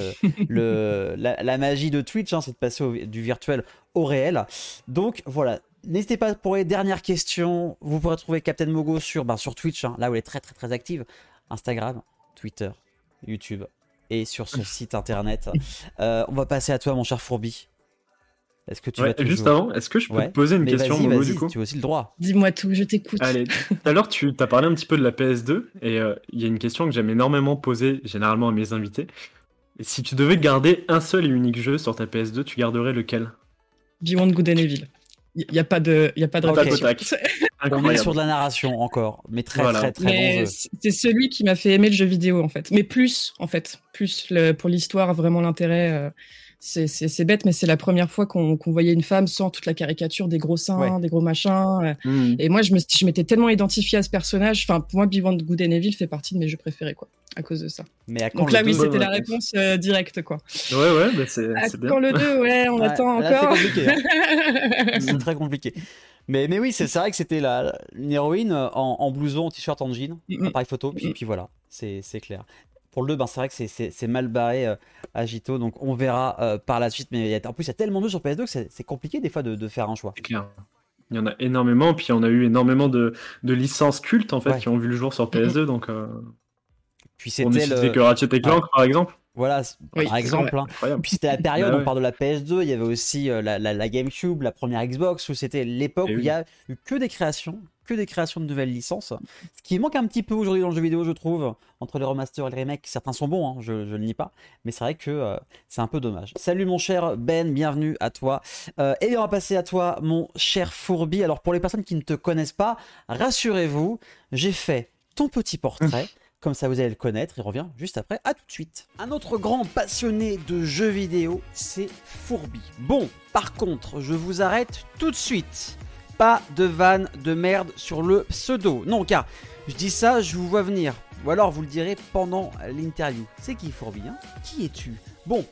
le, la, magie de Twitch, hein, c'est de passer du virtuel au réel. Donc voilà. N'hésitez pas pour les dernières questions. Vous pourrez trouver Captain Mogo sur, ben, sur Twitch, hein, là où elle est très très très active. Instagram, Twitter, YouTube, et sur son site internet. Euh, on va passer à toi, mon cher Fourbi. Est-ce que tu vas Juste avant, est-ce que je peux te poser une question, Momo, du coup Tu as aussi le droit. Dis-moi tout, je t'écoute. Allez, tout à l'heure, tu as parlé un petit peu de la PS2, et euh, il y a une question que j'aime énormément poser, généralement à mes invités. Et si tu devais garder un seul et unique jeu sur ta PS2, tu garderais lequel? Beyond Good and Evil. Il n'y a pas de, y a pas de On est sur de la narration encore, mais très très très bon jeu. C'est celui qui m'a fait aimer le jeu vidéo en fait, mais plus en fait, plus pour l'histoire vraiment l'intérêt. Euh, c'est bête, mais c'est la première fois qu'on voyait une femme sans toute la caricature des gros seins, des gros machins. Mmh. Et moi, je m'étais tellement identifié à ce personnage. Enfin, pour moi, Beyond Good and Evil fait partie de mes jeux préférés, quoi, à cause de ça. Mais Donc là, oui, c'était la réponse euh, directe, quoi. Ouais, ouais, bah c'est bien. Quand le 2, ouais, on attend encore. Hein. C'est très compliqué. Mais, mais oui, c'est vrai que c'était une héroïne en, en blouson, en t-shirt, en jean, mmh. appareil photo, puis, puis voilà, c'est clair pour le 2, ben, c'est vrai que c'est mal barré euh, à Gito, donc on verra euh, par la suite. Mais en plus, il y a tellement de jeux sur PS2 que c'est compliqué des fois de, faire un choix. C'est clair. Il y en a énormément, puis on a eu énormément de, licences cultes en fait qui ont vu le jour sur PS2, donc. Euh... Puis c'était le... que Ratchet Clank par exemple. Voilà, par exemple. Hein. Puis c'était la période, bah on parle de la PS2, il y avait aussi euh, la, GameCube, la première Xbox, où c'était l'époque eh où il y a eu que des créations, que des créations de nouvelles licences. Ce qui manque un petit peu aujourd'hui dans le jeu vidéo, je trouve, entre les remasters et les remakes. Certains sont bons, hein, je, ne le nie pas, mais c'est vrai que euh, c'est un peu dommage. Salut mon cher Ben, bienvenue à toi. Euh, et on va passer à toi, mon cher Fourbi. Alors pour les personnes qui ne te connaissent pas, rassurez-vous, j'ai fait ton petit portrait. Comme ça, vous allez le connaître. Il revient juste après. À tout de suite. Un autre grand passionné de jeux vidéo, c'est Fourbi. Bon, par contre, je vous arrête tout de suite. Pas de vanne de merde sur le pseudo. Non, car je dis ça, je vous vois venir. Ou alors vous le direz pendant l'interview. C'est qui Fourbi hein? Qui es-tu? Bon,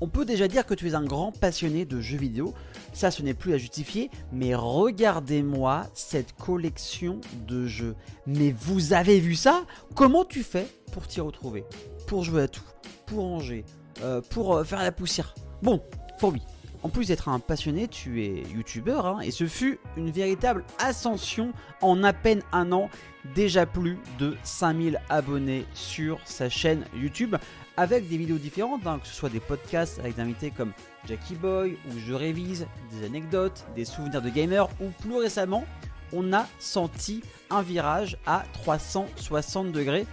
on peut déjà dire que tu es un grand passionné de jeux vidéo. Ça, ce n'est plus à justifier, mais regardez-moi cette collection de jeux. Mais vous avez vu ça? Comment tu fais pour t'y retrouver? Pour jouer à tout Pour ranger euh, Pour euh, faire la poussière? Bon, Fourbi. En plus d'être un passionné, tu es youtubeur, hein, et ce fut une véritable ascension en à peine un an, déjà plus de 5000 abonnés sur sa chaîne YouTube, avec des vidéos différentes, hein, que ce soit des podcasts avec des invités comme Jackie Boy, où je révise des anecdotes, des souvenirs de gamers, ou plus récemment, on a senti un virage à 360 degrés,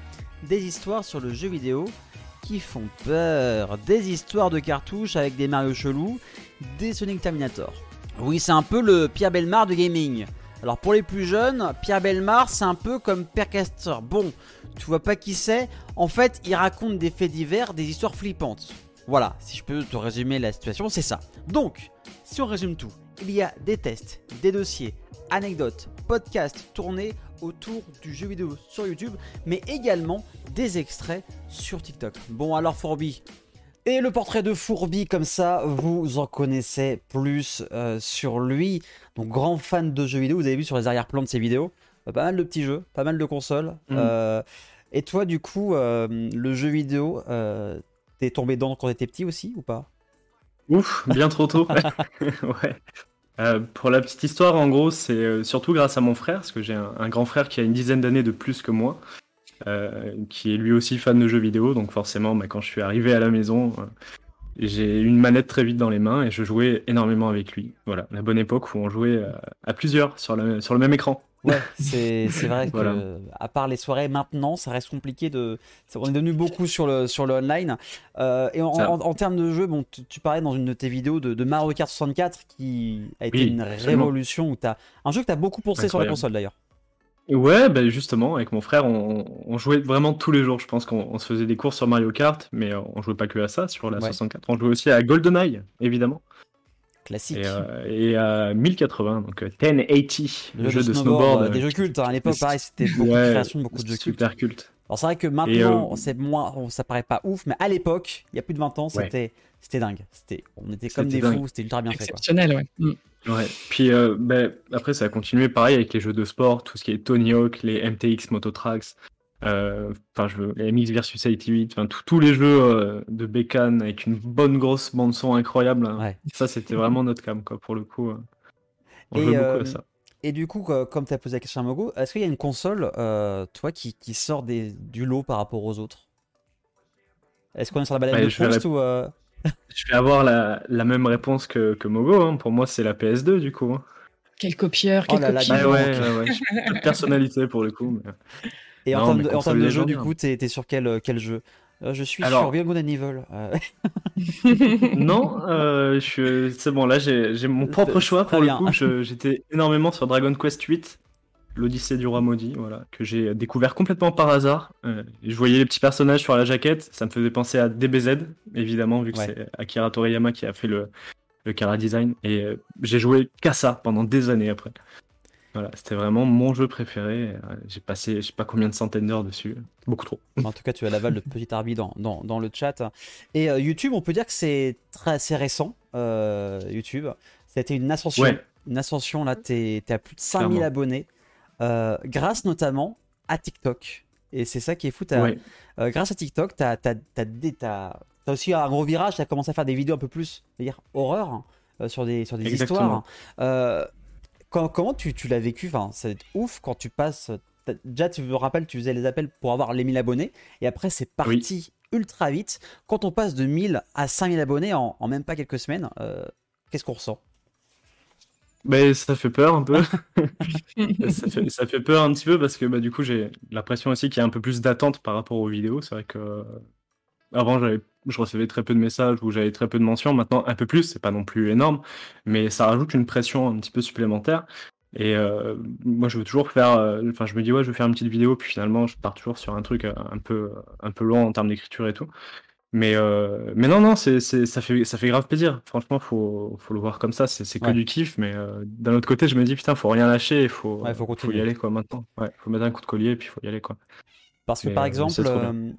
des histoires sur le jeu vidéo qui font peur, des histoires de cartouches avec des Mario chelous, des Sonic Terminator. Oui, c'est un peu le Pierre Belmar de gaming. Alors pour les plus jeunes, Pierre Belmar, c'est un peu comme Père Castor. Bon, tu vois pas qui c'est En fait, il raconte des faits divers, des histoires flippantes. Voilà, si je peux te résumer la situation, c'est ça. Donc, si on résume tout, il y a des tests, des dossiers, anecdotes, podcasts tournés autour du jeu vidéo sur YouTube, mais également des extraits sur TikTok. Bon alors Fourbi, et le portrait de Fourbi, comme ça, vous en connaissez plus euh, sur lui. Donc, grand fan de jeux vidéo, vous avez vu sur les arrière-plans de ses vidéos, euh, pas mal de petits jeux, pas mal de consoles. Mm. Euh, et toi, du coup, le jeu vidéo, t'es tombé dedans quand t'étais petit aussi ou pas? Ouf, bien trop tôt. ouais. Pour la petite histoire, en gros, c'est surtout grâce à mon frère, parce que j'ai un, grand frère qui a une dizaine d'années de plus que moi. Euh, qui est lui aussi fan de jeux vidéo. Donc forcément, bah, quand je suis arrivé à la maison, euh, j'ai une manette très vite dans les mains et je jouais énormément avec lui. Voilà, la bonne époque où on jouait euh, à, plusieurs sur le, sur le même écran. Ouais, c'est vrai que à part les soirées maintenant, ça reste compliqué de. On est devenu beaucoup sur le sur le online. et en, termes de jeu, bon, tu, parlais dans une de tes vidéos de, Mario Kart 64 qui a été une révolution où as un jeu que tu as beaucoup pensé sur la console d'ailleurs. Ouais, bah justement, avec mon frère, on, jouait vraiment tous les jours. Je pense qu'on se faisait des courses sur Mario Kart, mais euh, on jouait pas que à ça sur la 64. On jouait aussi à GoldenEye, évidemment. Classique. Et, euh, à 1080, donc 1080, le, jeu de, snowboard. des jeux cultes, hein. à l'époque, pareil, c'était beaucoup de création de beaucoup de jeux super culte. Alors c'est vrai que maintenant, c'est moins, ça paraît pas ouf, mais à l'époque, il y a plus de 20 ans, c'était c'était dingue. C'était, on était comme des fous, c'était ultra bien fait. Exceptionnel, ouais. Mm. Ouais, puis euh, ben, après ça a continué pareil avec les jeux de sport, tout ce qui est Tony Hawk, les MTX Mototracks, euh, enfin je les MX versus 88, enfin tous les jeux euh, de bécane avec une bonne grosse bande son incroyable. Hein. Ça c'était vraiment notre cam quoi pour le coup. On et, beaucoup à ça. Et du coup, comme tu as posé la question à Mogo, est-ce qu'il y a une console, toi, qui, qui sort des, du lot par rapport aux autres? Est-ce qu'on est sur la balade de Proust ou je vais avoir la, la même réponse que, que Mogo. Hein. Pour moi, c'est la PS2 du coup. Hein. Quel copieur, quel oh copieur. ouais, ouais, ouais. personnalité pour le coup. Et en termes de, jeu, du coup, t'es es sur quel, quel jeu? Euh, je suis sur Beyond Good and Evil. Euh. non, euh, c'est bon, là j'ai mon propre choix pour le coup. J'étais énormément sur Dragon Quest 8. l'Odyssée du roi maudit, voilà, que j'ai découvert complètement par hasard. Euh, je voyais les petits personnages sur la jaquette, ça me faisait penser à DBZ, évidemment, vu que c'est Akira Toriyama qui a fait le, le Kara Design. Et euh, j'ai joué qu'à ça pendant des années après. Voilà, c'était vraiment mon jeu préféré. Euh, j'ai passé, je sais pas combien de centaines d'heures dessus. Beaucoup trop. En tout cas, tu as l'aval de petit Arby dans, dans, le chat. Et YouTube, on peut dire que c'est très assez récent. YouTube, ça a été une ascension. Une ascension, là, tu es, à plus de 5000 abonnés. Euh, grâce notamment à TikTok. Et c'est ça qui est fou. Euh, grâce à TikTok, tu as, as, aussi un gros virage. Tu as commencé à faire des vidéos un peu plus dire, horreur hein, euh, sur des, sur des histoires. comment tu, tu l'as vécu? Enfin, C'est ouf quand tu passes. Déjà, tu me rappelles, tu faisais les appels pour avoir les 1000 abonnés. Et après, c'est parti ultra vite. Quand on passe de 1000 à 5000 abonnés en, en même pas quelques semaines, qu'est-ce qu'on ressent? Bah, ça fait peur un peu. ça, fait, peur un petit peu parce que bah, du coup, j'ai l'impression aussi qu'il y a un peu plus d'attente par rapport aux vidéos. C'est vrai que avant, je recevais très peu de messages ou j'avais très peu de mentions. Maintenant, un peu plus, c'est pas non plus énorme, mais ça rajoute une pression un petit peu supplémentaire. Et euh, moi, je veux toujours faire. Euh, enfin, je me dis, ouais, je vais faire une petite vidéo, puis finalement, je pars toujours sur un truc un peu, un peu long en termes d'écriture et tout. Mais, euh, mais non, non, c'est, ça, fait, ça fait grave plaisir. Franchement, faut, faut le voir comme ça. C'est, que du kiff. Mais euh, d'un autre côté, je me dis, putain, faut rien lâcher. Il faut, faut, y aller quoi, maintenant. Ouais, faut mettre un coup de collier et puis il faut y aller. quoi. Parce que par euh, exemple,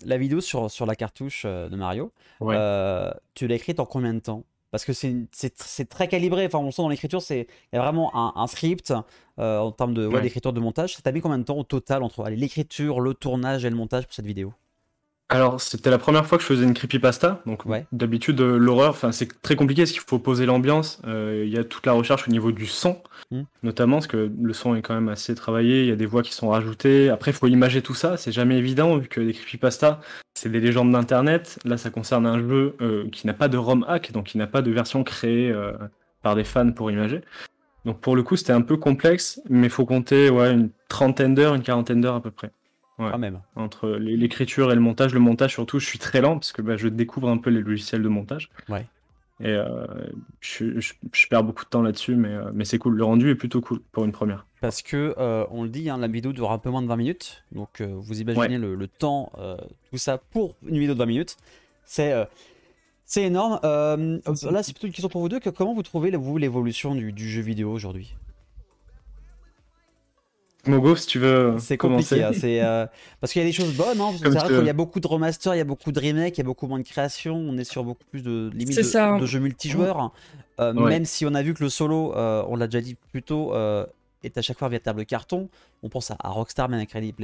la vidéo sur, sur la cartouche de Mario, tu l'as écrite en combien de temps? Parce que c'est, c'est, très calibré. Enfin, on sent dans l'écriture, il y a vraiment un, script en termes de, d'écriture de montage. Ça t'a mis combien de temps au total entre l'écriture, le tournage et le montage pour cette vidéo? Alors, c'était la première fois que je faisais une creepypasta. Donc, d'habitude, euh, l'horreur, enfin, c'est très compliqué parce qu'il faut poser l'ambiance. Euh, il y a toute la recherche au niveau du son, hmm. notamment, parce que le son est quand même assez travaillé. Il y a des voix qui sont rajoutées. Après, il faut imager tout ça. C'est jamais évident vu que les creepypasta, c'est des légendes d'internet. Là, ça concerne un jeu euh, qui n'a pas de ROM hack, donc qui n'a pas de version créée par des fans pour imager. Donc, pour le coup, c'était un peu complexe, mais il faut compter ouais, une trentaine d'heures, une quarantaine d'heures à peu près. Quand même. Entre l'écriture et le montage. Le montage, surtout, je suis très lent parce que bah, je découvre un peu les logiciels de montage. Ouais. Et euh, je, perds beaucoup de temps là-dessus, mais, euh, mais c'est cool. Le rendu est plutôt cool pour une première. Parce que, euh, on le dit, hein, la vidéo dure un peu moins de 20 minutes. Donc, vous imaginez le, temps, tout ça pour une vidéo de 20 minutes. C'est. c'est énorme. là, c'est plutôt une question pour vous deux. Que, comment vous trouvez, vous, l'évolution du, du jeu vidéo aujourd'hui? Mogo, si tu veux. C'est compliqué, hein, c'est euh, parce qu'il y a des choses bonnes. Hein, c'est vrai qu'il y a beaucoup de remasters, il y a beaucoup de remakes, il y a beaucoup moins de création. On est sur beaucoup plus de limites de, jeux multijoueurs. Euh, même si on a vu que le solo, euh, on l'a déjà dit plus tôt, est à chaque fois un véritable carton. On pense à, Rockstar, même avec Red,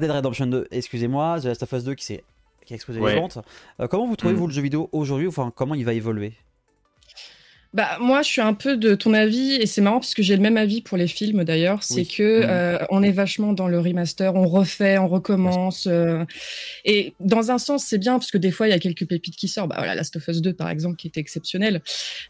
Dead Redemption 2, excusez-moi, The Last of Us 2 qui, qui a explosé les ventes. comment vous trouvez-vous mm. le jeu vidéo aujourd'hui Enfin, comment il va évoluer? Bah moi, je suis un peu de ton avis et c'est marrant parce que j'ai le même avis pour les films d'ailleurs. C'est que mmh. euh, on est vachement dans le remaster, on refait, on recommence. Euh, et dans un sens, c'est bien parce que des fois, il y a quelques pépites qui sortent. Bah voilà, Last of Us 2 par exemple, qui était exceptionnel.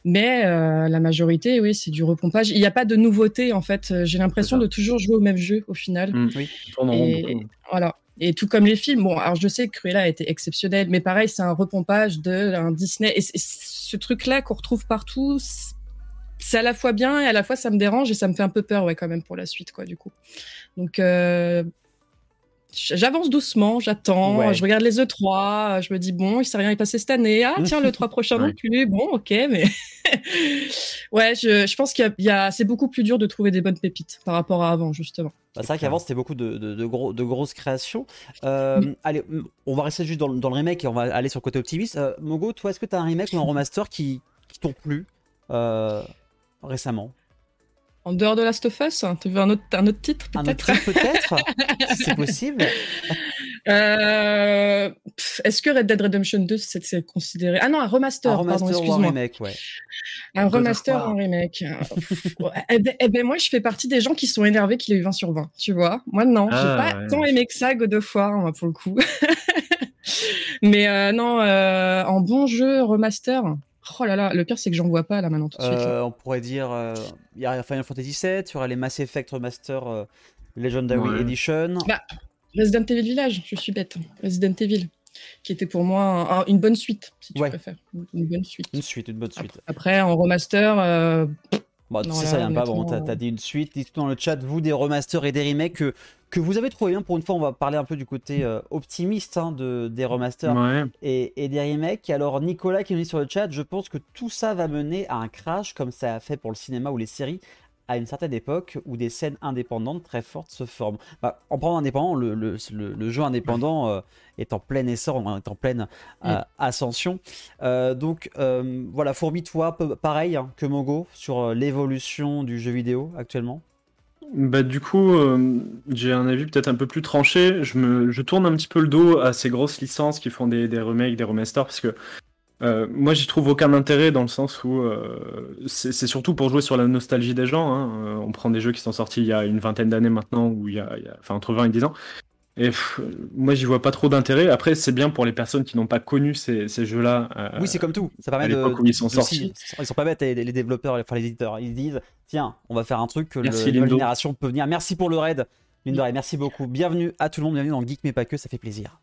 Mais euh, la majorité, oui, c'est du repompage. Il n'y a pas de nouveauté en fait. J'ai l'impression de toujours jouer au même jeu au final. Mmh. Oui. Et, voilà. Et tout comme les films, bon, alors je sais que Cruella a été exceptionnel, mais pareil, c'est un repompage d'un Disney. Et ce truc-là qu'on retrouve partout, c'est à la fois bien et à la fois ça me dérange et ça me fait un peu peur, ouais, quand même, pour la suite, quoi, du coup. Donc, euh, j'avance doucement, j'attends, je regarde les E3, je me dis, bon, il s'est rien passé cette année. Ah, tiens, le 3 prochain non plus. Bon, ok, mais. ouais, je, je pense qu'il y a, c'est beaucoup plus dur de trouver des bonnes pépites par rapport à avant, justement. Bah, c'est vrai qu'avant c'était beaucoup de, de, gros, de grosses créations. Euh, mm. Allez, on va rester juste dans, dans, le remake et on va aller sur le côté optimiste. Euh, Mogo, toi, est-ce que tu as un remake ou un remaster qui, qui t'ont plu euh, récemment? En dehors de Last of Us Tu veux un autre, un autre titre peut-être? peut-être? C'est possible. Euh, est-ce que Red Dead Redemption 2 c'est considéré? Ah non, un remaster, un remaster pardon, excuse-moi. Un remake, ouais. Un remaster ou un remake. eh, ben, eh, ben, moi, je fais partie des gens qui sont énervés qu'il ait eu 20 sur 20, tu vois. Moi, non, j'ai ah, pas tant aimé que ça God of War, pour le coup. Mais euh, non, euh, en bon jeu remaster, Oh là là, le pire c'est que j'en vois pas là maintenant tout de suite. Euh, on pourrait dire, euh, il y a Final Fantasy VII, il y aura les Mass Effect Remaster euh, Legendary Edition. Bah, Resident Evil Village, je suis bête. Resident Evil, qui était pour moi une bonne suite, si tu préfères. Une bonne suite. Une suite, une bonne suite. Après, en remaster, Bon, c'est ça, pas. Bon, t'as as dit une suite. Dites dans le chat, vous, des remasters et des remakes que, que vous avez trouvé. Hein. Pour une fois, on va parler un peu du côté euh, optimiste hein, de, des remasters et, et, des remakes. Alors, Nicolas qui nous dit sur le chat, je pense que tout ça va mener à un crash comme ça a fait pour le cinéma ou les séries à une certaine époque où des scènes indépendantes très fortes se forment. Bah, en parlant indépendant, le, le, le, jeu indépendant euh, est en plein essor, est en pleine euh, mm. ascension. Euh, donc voilà, Fourbi, toi, pareil hein, que Mogo sur l'évolution du jeu vidéo actuellement? Bah, du coup, j'ai un avis peut-être un peu plus tranché. Je, me, je tourne un petit peu le dos à ces grosses licences qui font des, des remakes, des remasters, parce que euh, moi, j'y trouve aucun intérêt dans le sens où euh, c'est surtout pour jouer sur la nostalgie des gens. Hein. Euh, on prend des jeux qui sont sortis il y a une vingtaine d'années maintenant, ou il y, a, enfin entre 20 et 10 ans. Et moi, j'y vois pas trop d'intérêt. Après, c'est bien pour les personnes qui n'ont pas connu ces, ces jeux-là. oui, c'est comme tout. Ça permet de. Où ils sont sortis. Ils sont pas bêtes, les, les, développeurs, enfin les éditeurs. Ils disent tiens, on va faire un truc que la génération peut venir. Merci pour le raid, Lindor, merci beaucoup. Bienvenue à tout le monde, bienvenue dans Geek, mais pas que, ça fait plaisir.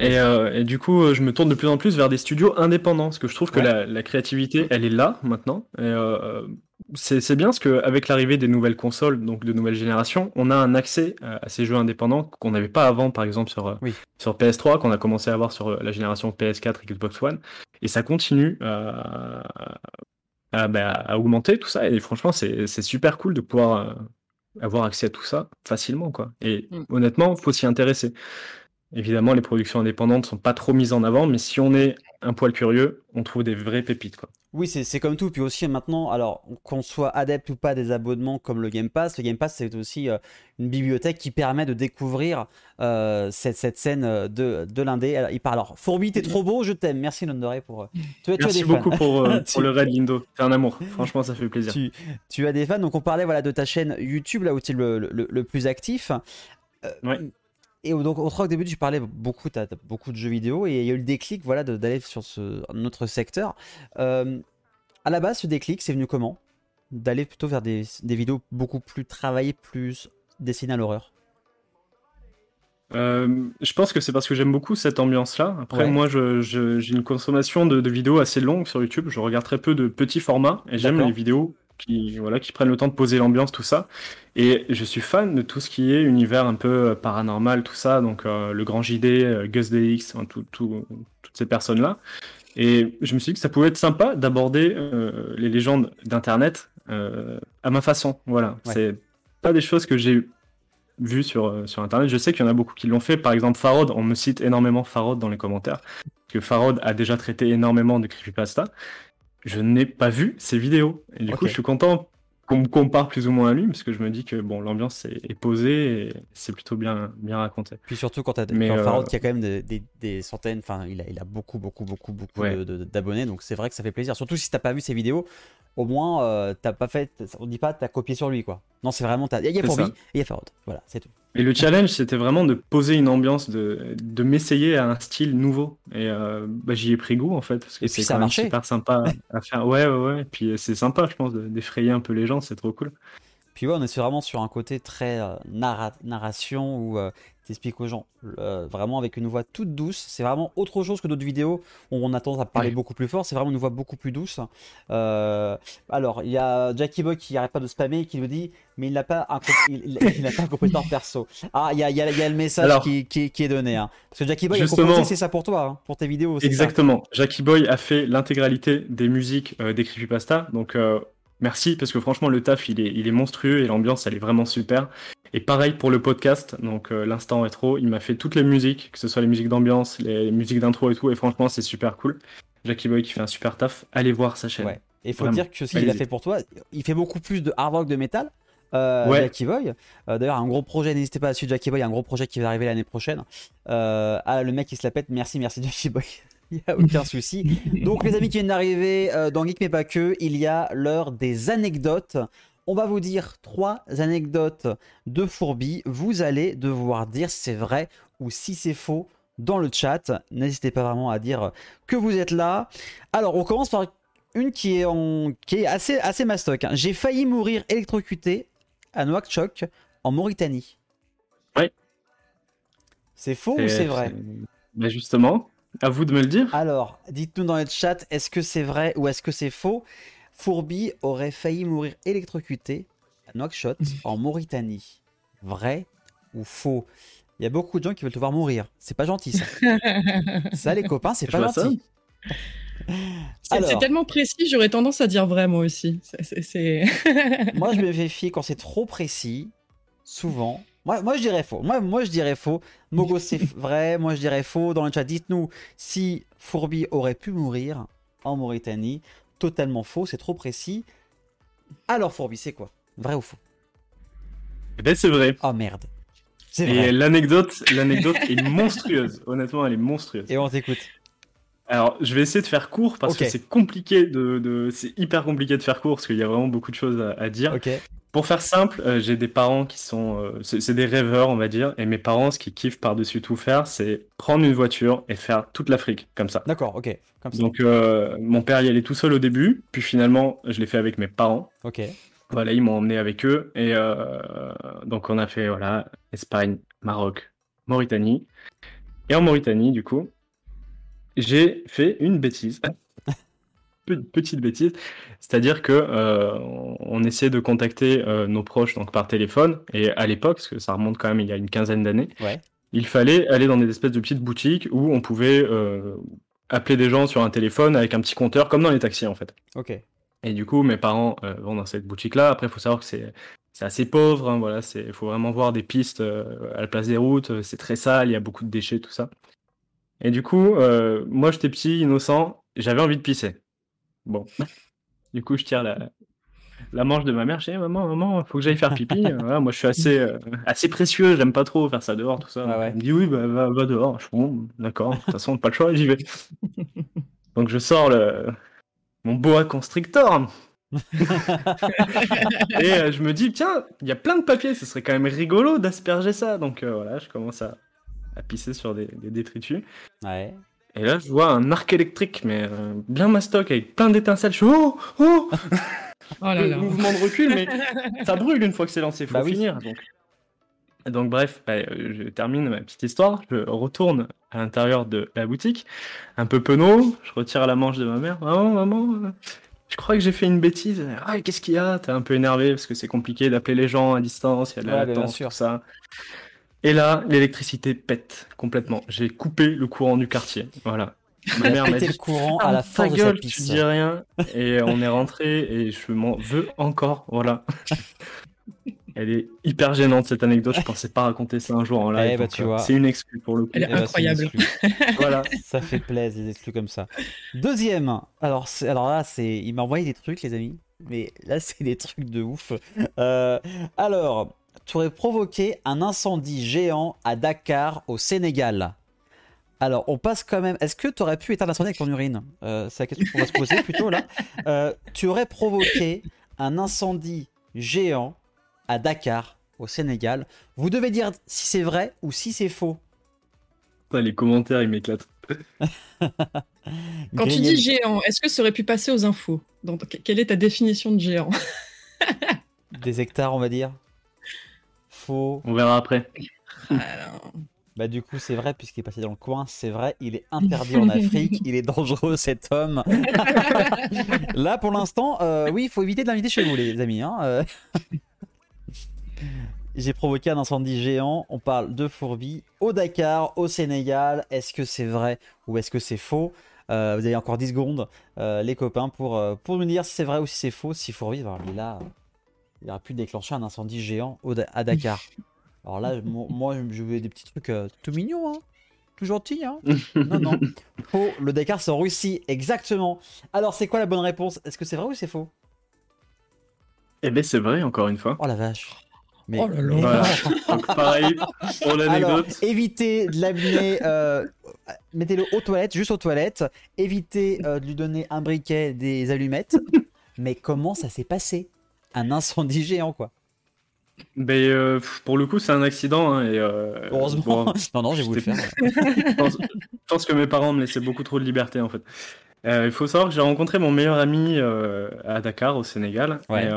Euh, et, du coup, euh, je me tourne de plus en plus vers des studios indépendants, parce que je trouve que la, créativité, elle est là maintenant. Et euh, c'est bien parce qu'avec l'arrivée des nouvelles consoles, donc de nouvelles générations, on a un accès à ces jeux indépendants qu'on n'avait pas avant, par exemple sur, sur PS3, qu'on a commencé à avoir sur la génération PS4 et Xbox One. Et ça continue à, bah, à, augmenter tout ça. Et franchement, c'est super cool de pouvoir avoir accès à tout ça facilement. Quoi. Et mm. honnêtement, il faut s'y intéresser. Évidemment, les productions indépendantes sont pas trop mises en avant, mais si on est un poil curieux, on trouve des vraies pépites. Quoi. Oui, c'est comme tout. Puis aussi maintenant, alors qu'on soit adepte ou pas des abonnements comme le Game Pass, le Game Pass c'est aussi euh, une bibliothèque qui permet de découvrir euh, cette, cette, scène euh, de, de l'indé. Il parle alors, Fourbi, t'es trop beau, je t'aime. Merci Nondoré pour. Tu as, Merci beaucoup pour, pour, le raid Lindo. C'est un amour. Franchement, ça fait plaisir. Tu, tu, as des fans. Donc on parlait voilà de ta chaîne YouTube là où tu es le, le, le plus actif. Ouais et donc, au début, tu parlais beaucoup, as, beaucoup de jeux vidéo, et il y a eu le déclic voilà, d'aller sur ce, notre secteur. Euh, à la base, ce déclic, c'est venu comment? D'aller plutôt vers des, des, vidéos beaucoup plus travaillées, plus destinées à l'horreur euh, je pense que c'est parce que j'aime beaucoup cette ambiance-là. Après, moi, j'ai une consommation de, de, vidéos assez longue sur YouTube. Je regarde très peu de petits formats et j'aime les vidéos qui, voilà, qui prennent le temps de poser l'ambiance, tout ça. Et je suis fan de tout ce qui est univers un peu euh, paranormal, tout ça. Donc, euh, le grand JD, euh, Gus DX, tout, tout, toutes ces personnes-là. Et je me suis dit que ça pouvait être sympa d'aborder les légendes d'Internet à ma façon. Voilà. C'est pas des choses que j'ai vues sur, sur Internet. Je sais qu'il y en a beaucoup qui l'ont fait. Par exemple, Farod, on me cite énormément Farod dans les commentaires. Que Farod a déjà traité énormément de creepypasta je n'ai pas vu ces vidéos. Et du coup, je suis content qu'on me compare plus ou moins à lui, parce que je me dis que bon, l'ambiance est, posée et c'est plutôt bien, bien raconté. Puis surtout quand tu as Mais euh, qui a quand même des, des, centaines, enfin, il a, il a beaucoup, beaucoup, beaucoup, beaucoup d'abonnés, donc c'est vrai que ça fait plaisir. Surtout si t'as pas vu ses vidéos, au moins, euh, t'as pas fait, on dit pas, t'as copié sur lui, quoi. Non, c'est vraiment, il y a pour et il y a Farod. Voilà, c'est tout. Et le challenge, c'était vraiment de poser une ambiance, de, de m'essayer à un style nouveau. Et euh, bah, j'y ai pris goût, en fait. Parce que même super sympa à faire. Ouais, ouais, ouais. Et puis c'est sympa, je pense, d'effrayer un peu les gens, c'est trop cool. Puis ouais, on est vraiment sur un côté très euh, narration où t'expliques aux gens euh, vraiment avec une voix toute douce. C'est vraiment autre chose que d'autres vidéos où on a tendance à parler beaucoup plus fort. C'est vraiment une voix beaucoup plus douce. Euh, alors, il y a Jackie Boy qui n'arrête pas de spammer et qui nous dit Mais il n'a pas, un, il, pas perso. Ah, il y a, y, a, y a, le message qui, qui, qui, est donné. Hein. Parce que Jackie Boy c'est ça pour toi, hein, pour tes vidéos. Exactement. Jackie Boy a fait l'intégralité des musiques euh, des Creepypasta. Donc, Merci parce que franchement le taf il est, il est monstrueux et l'ambiance elle est vraiment super. Et pareil pour le podcast, donc euh, l'instant rétro, il m'a fait toutes les musiques, que ce soit les musiques d'ambiance, les musiques d'intro et tout, et franchement c'est super cool. Jackie Boy qui fait un super taf, allez voir sa chaîne. Ouais. Et il faut dire que ce qu'il a fait pour toi, il fait beaucoup plus de hard rock de métal. Euh, Jackie Boy. Euh, d'ailleurs, un gros projet, n'hésitez pas à suivre Jackie Boy, un gros projet qui va arriver l'année prochaine. ah, le mec il se la pète, merci, merci Jackie Boy. Il n'y a aucun souci. Donc, les amis qui viennent d'arriver euh, dans Geek mais pas que, il y a l'heure des anecdotes. On va vous dire trois anecdotes de Fourbi. Vous allez devoir dire si c'est vrai ou si c'est faux dans le chat. N'hésitez pas vraiment à dire que vous êtes là. Alors, on commence par une qui est, en, qui est assez, assez mastoc. Hein. J'ai failli mourir électrocuté à Nouakchott, en Mauritanie. Oui. C'est faux ou c'est vrai? Mais justement, à vous de me le dire. Alors, dites-nous dans le chat, est-ce que c'est vrai ou est-ce que c'est faux? Fourbi aurait failli mourir électrocuté à Nouakchott, en Mauritanie. Vrai ou faux? Il y a beaucoup de gens qui veulent te voir mourir. C'est pas gentil ça. ça, les copains, c'est pas gentil. C'est tellement précis, j'aurais tendance à dire vrai moi aussi. Moi, je me méfie quand c'est trop précis. Souvent. Moi, moi, je dirais faux. Moi, moi, je dirais faux. Mogo, c'est vrai. Moi, je dirais faux. Dans le chat, dites-nous si Fourbi aurait pu mourir en Mauritanie. Totalement faux. C'est trop précis. Alors, Fourbi, c'est quoi? Vrai ou faux? Eh ben, c'est vrai. Oh merde. C'est Et vrai. l'anecdote, l'anecdote est monstrueuse. Honnêtement, elle est monstrueuse. Et on t'écoute. Alors, je vais essayer de faire court parce que c'est compliqué de, de- c'est hyper compliqué de faire court parce qu'il y a vraiment beaucoup de choses à, à dire. Ok. Pour faire simple, euh, j'ai des parents qui sont, euh, c'est c'est des rêveurs, on va dire, et mes parents, ce qu'ils kiffent par-dessus tout faire, c'est prendre une voiture et faire toute l'Afrique comme ça. D'accord. Ok. Comme ça. Donc, euh, mon père y allait tout seul au début, puis finalement, je l'ai fait avec mes parents. Ok. Voilà, ils m'ont emmené avec eux, et euh, donc on a fait voilà Espagne, Maroc, Mauritanie, et en Mauritanie, du coup, j'ai fait une bêtise. Pe- Petite bêtise, c'est-à-dire que euh, on essayait de contacter euh, nos proches donc par téléphone et à l'époque, parce que ça remonte quand même il y a une quinzaine d'années, Ouais. il fallait aller dans des espèces de petites boutiques où on pouvait euh, appeler des gens sur un téléphone avec un petit compteur, comme dans les taxis en fait. Ok. Et du coup, mes parents euh, vont dans cette boutique-là. Après, il faut savoir que c'est c'est assez pauvre. hein, voilà, c'est faut vraiment voir des pistes à la place des routes. C'est très sale, il y a beaucoup de déchets, tout ça. Et du coup, euh, moi, j'étais petit, innocent, j'avais envie de pisser. Bon, du coup, je tire la, la manche de ma mère. Je dis, Eh, maman, maman, faut que j'aille faire pipi. Voilà, moi, je suis assez, euh, assez précieux. J'aime pas trop faire ça dehors, tout ça. Ah ouais. Elle me dit, oui, bah, va, va dehors. Je fais, bon, d'accord. De toute façon, pas le choix, j'y vais. Donc, je sors le, mon boa constrictor. Et euh, je me dis, tiens, il y a plein de papiers, ce serait quand même rigolo d'asperger ça. Donc euh, voilà, je commence à, à pisser sur des, des détritus. Ouais. Et là, je vois un arc électrique, mais euh, bien mastoc, avec plein d'étincelles. Je fais, oh, oh Oh là Le là. mouvement de recul, mais ça brûle une fois que c'est lancé, faut Bah oui. finir. Donc. donc bref, bah, euh, je termine ma petite histoire, je retourne à l'intérieur de la boutique, un peu penaud, je retire la manche de ma mère. Maman, maman, euh, je crois que j'ai fait une bêtise. Ah, qu'est-ce qu'il y a? T'es un peu énervé parce que c'est compliqué d'appeler les gens à distance, il y a de la Ouais, latence, tout ça. Et là, l'électricité pète complètement. J'ai coupé le courant du quartier. Voilà. Ma mère m'a dit le courant à la force de sa gueule, tu dis rien. Et on est rentré et je m'en veux encore. Voilà. Elle est hyper gênante cette anecdote. Je pensais pas raconter ça un jour en live. Eh bah, tu euh. C'est une excuse pour le coup. Elle est Eh ben, c'est incroyable. Voilà. Ça fait plaisir, les exclus comme ça. Deuxième. Alors, c'est- alors là, c'est, il m'a envoyé des trucs, les amis. Mais là, c'est des trucs de ouf. Euh, alors, tu aurais provoqué un incendie géant à Dakar, au Sénégal. Alors, on passe quand même. Est-ce que tu aurais pu éteindre l'incendie avec ton urine? Euh, C'est la question qu'on va se poser plutôt là. Euh, tu aurais provoqué un incendie géant à Dakar, au Sénégal. Vous devez dire si c'est vrai ou si c'est faux. Putain, les commentaires, ils m'éclatent. Quand tu dis géant, est-ce que ça aurait pu passer aux infos? Donc, Quelle est ta définition de géant? Des hectares, on va dire. Faux. On verra après. Alors, Bah du coup c'est vrai puisqu'il est passé dans le coin, c'est vrai, il est interdit en Afrique, il est dangereux cet homme. Là pour l'instant, euh, oui, il faut éviter de l'inviter chez vous les amis. hein, euh. J'ai provoqué un incendie géant, on parle de fourbi au Dakar, au Sénégal. Est-ce que c'est vrai ou est-ce que c'est faux? Euh, Vous avez encore 10 secondes, euh, les copains, pour, euh, pour nous dire si c'est vrai ou si c'est faux. Si fourbi, là, il aurait pu déclencher un incendie géant au à Dakar. Alors là, mo- moi, je veux des petits trucs euh, tout mignons, hein. Tout gentils, hein. Non, non. Faux, le Dakar, c'est en Russie, exactement. Alors, c'est quoi la bonne réponse? Est-ce que c'est vrai ou c'est faux? Eh ben, c'est vrai, encore une fois. Oh la vache. Mais, Oh là là. Voilà. Donc, pareil, pour Alors, l'anecdote. évitez de l'amener, euh, mettez-le aux toilettes, juste aux toilettes. Évitez euh, de lui donner un briquet, des allumettes. Mais comment ça s'est passé? Un incendie géant, quoi. Ben, euh, pour le coup, c'est un accident. hein, et, euh, Heureusement. bon, non, non, j'ai voulu le faire. je pense, je pense que mes parents me laissaient beaucoup trop de liberté en fait. Euh, il faut savoir que j'ai rencontré mon meilleur ami euh, à Dakar au Sénégal. Ouais. Et,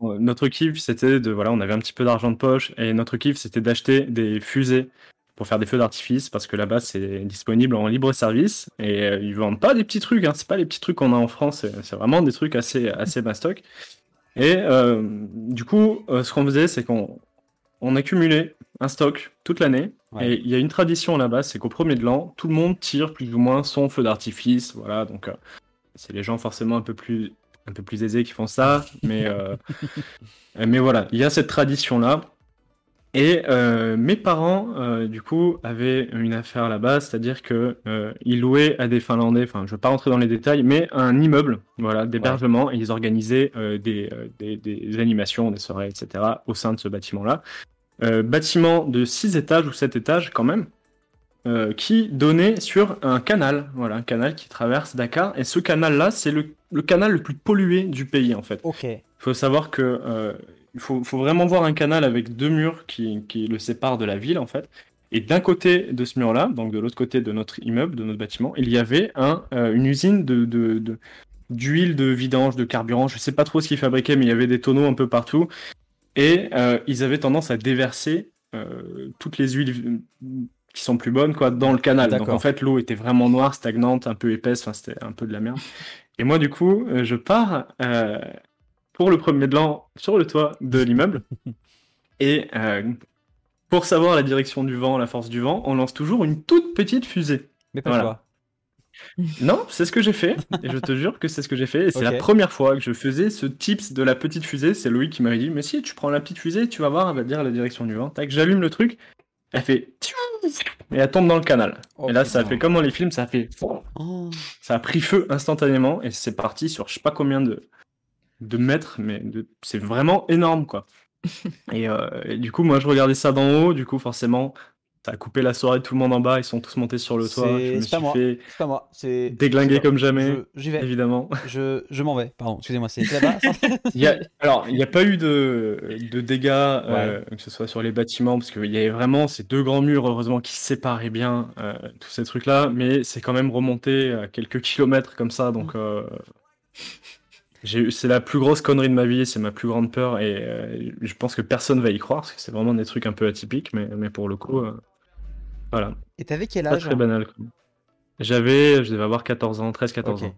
notre kiff c'était de voilà, on avait un petit peu d'argent de poche et notre kiff c'était d'acheter des fusées pour faire des feux d'artifice parce que là-bas c'est disponible en libre service et ils vendent pas des petits trucs, hein, c'est pas les petits trucs qu'on a en France, c'est- c'est vraiment des trucs assez assez mastoc. Et euh, du coup, euh, ce qu'on faisait, c'est qu'on on accumulait un stock toute l'année. Ouais. Et il y a une tradition là-bas, c'est qu'au premier de l'an, tout le monde tire plus ou moins son feu d'artifice. Voilà, donc euh, c'est les gens forcément un peu plus un peu plus aisés qui font ça, mais mais voilà, il y a cette tradition là. Et euh, mes parents, euh, du coup, avaient une affaire là-bas, c'est-à-dire que euh, ils louaient à des Finlandais, enfin, je ne veux pas rentrer dans les détails, mais un immeuble, voilà, d'hébergement, et ils organisaient des, des, des animations, des soirées, etc., au sein de ce bâtiment-là. Bâtiment de 6 étages ou 7 étages quand même, qui donnait sur un canal, voilà, un canal qui traverse Dakar, et ce canal-là, c'est le, le canal le plus pollué du pays, en fait. Ok. Il faut savoir que il faut, faut vraiment voir un canal avec deux murs qui, qui le séparent de la ville en fait. Et d'un côté de ce mur-là, donc de l'autre côté de notre immeuble, de notre bâtiment, il y avait un, euh, une usine de, de, de- d'huile, de vidange, de carburant. Je sais pas trop ce qu'ils fabriquaient, mais il y avait des tonneaux un peu partout. Et euh, ils avaient tendance à déverser euh, toutes les huiles qui sont plus bonnes quoi dans le canal. Donc en fait l'eau était vraiment noire, stagnante, un peu épaisse. Enfin c'était un peu de la merde. Et moi du coup je pars euh, pour le premier de l'an sur le toit de l'immeuble. Et euh, pour savoir la direction du vent, la force du vent, on lance toujours une toute petite fusée. Mais pas Voilà. toi. Non, c'est ce que j'ai fait. Et je te jure que c'est ce que j'ai fait. Et c'est la première fois que je faisais ce tips de la petite fusée. C'est Loïc qui m'avait dit Mais si, tu prends la petite fusée, tu vas voir, elle va te dire la direction du vent. Tac, j'allume le truc. Elle fait. Et elle tombe dans le canal. Oh, et là, ça a fait comme dans les films, ça a fait. Oh. Ça a pris feu instantanément. Et c'est parti sur je sais pas combien de, de mètres. Mais de... c'est vraiment énorme, quoi. et, euh, et du coup, moi, je regardais ça d'en haut. Du coup, forcément, ça a coupé la soirée de tout le monde en bas. Ils sont tous montés sur le toit. C'est- Je me suis moi. fait C'est pas moi. Déglinguer comme jamais. Je- J'y vais. Évidemment. Je, je m'en vais. Pardon, excusez-moi, c'est là-bas. Alors, il n'y a pas eu de, de dégâts, euh, que ce soit sur les bâtiments, parce qu'il y avait vraiment ces deux grands murs, heureusement, qui séparaient bien euh, tous ces trucs-là, mais c'est quand même remonté à quelques kilomètres comme ça, donc eu- c'est la plus grosse connerie de ma vie, c'est ma plus grande peur, et euh, je pense que personne va y croire, parce que c'est vraiment des trucs un peu atypiques, mais, mais pour le coup, euh, voilà, Et t'avais quel pas âge très banal. quoi. J'avais, je devais avoir 14 ans, 13-14 Ok. ans.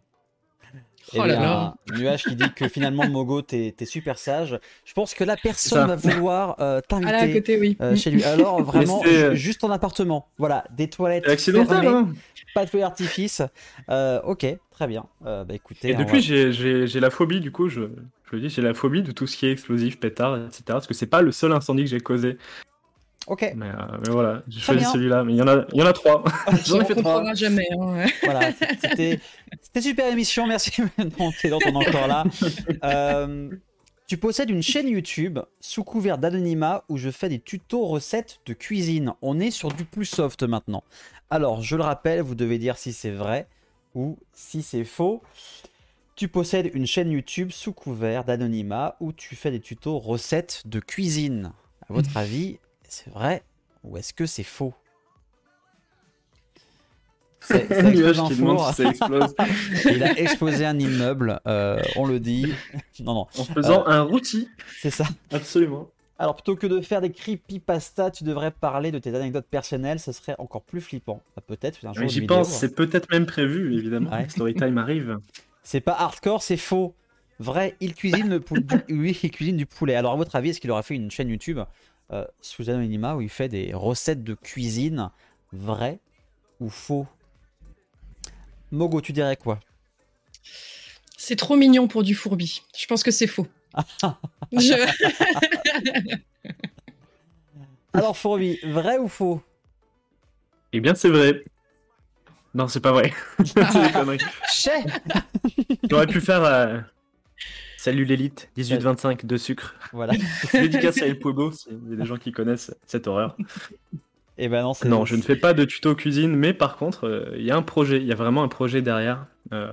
Eh Oh là là. Nuage qui dit que finalement, Mogo, t'es super sage. Je pense que là, personne va vouloir euh, Ah t'inviter oui. euh, chez lui. Alors, vraiment, euh, ju- juste en appartement. Voilà, des toilettes C'est accidentel, fermées, hein pas de feu d'artifice. Euh, ok, très bien. Euh, bah écoutez, Et depuis, va- j'ai- j'ai j'ai la phobie, du coup, je, je le dis, j'ai la phobie de tout ce qui est explosif, pétard, etc. Parce que c'est pas le seul incendie que j'ai causé. Ok, Mais, euh, mais voilà, j'ai choisi celui-là. Mais il y en a, il y en a trois. J'en ai On fait trois. jamais. hein. voilà, c'était c'était super émission. Merci. non, t'es dans ton encore là. Euh, tu possèdes une chaîne YouTube sous couvert d'anonymat où je fais des tutos recettes de cuisine. On est sur du plus soft maintenant. Alors, je le rappelle, vous devez dire si c'est vrai ou si c'est faux. Tu possèdes une chaîne YouTube sous couvert d'anonymat où tu fais des tutos recettes de cuisine. À votre avis, c'est vrai ou est-ce que c'est faux? C'est- nuage explose un qui demande four. si ça explose. Il a explosé un immeuble, euh, on le dit. Non, non, en faisant un rôti. c'est ça. Absolument. Alors, plutôt que de faire des creepypasta, tu devrais parler de tes anecdotes personnelles, ce serait encore plus flippant. Bah, Peut-être un jour. Mais une J'y pense, c'est peut-être même prévu, évidemment. Ouais. Storytime arrive. C'est pas hardcore, c'est faux. Vrai, il cuisine le pou- oui, il cuisine du poulet. Alors, à votre avis, est-ce qu'il aurait fait une chaîne YouTube euh, sous anonymat où il fait des recettes de cuisine Vrai ou faux Mogo, tu dirais quoi? C'est trop mignon pour du fourbi. Je pense que c'est faux. Je- Alors, Fourbi, vrai ou faux? Eh bien, c'est vrai. Non, c'est pas vrai. c'est des conneries. Chais J'aurais pu faire. euh, Salut l'élite, 18-25 de sucre. Voilà. Dédicace à El Pueblo, s'il y a des gens qui connaissent cette horreur. Et ben non, c'est Non, je ne fais pas de tuto cuisine, mais par contre, euh, il y a un projet, il y a vraiment un projet derrière. Euh,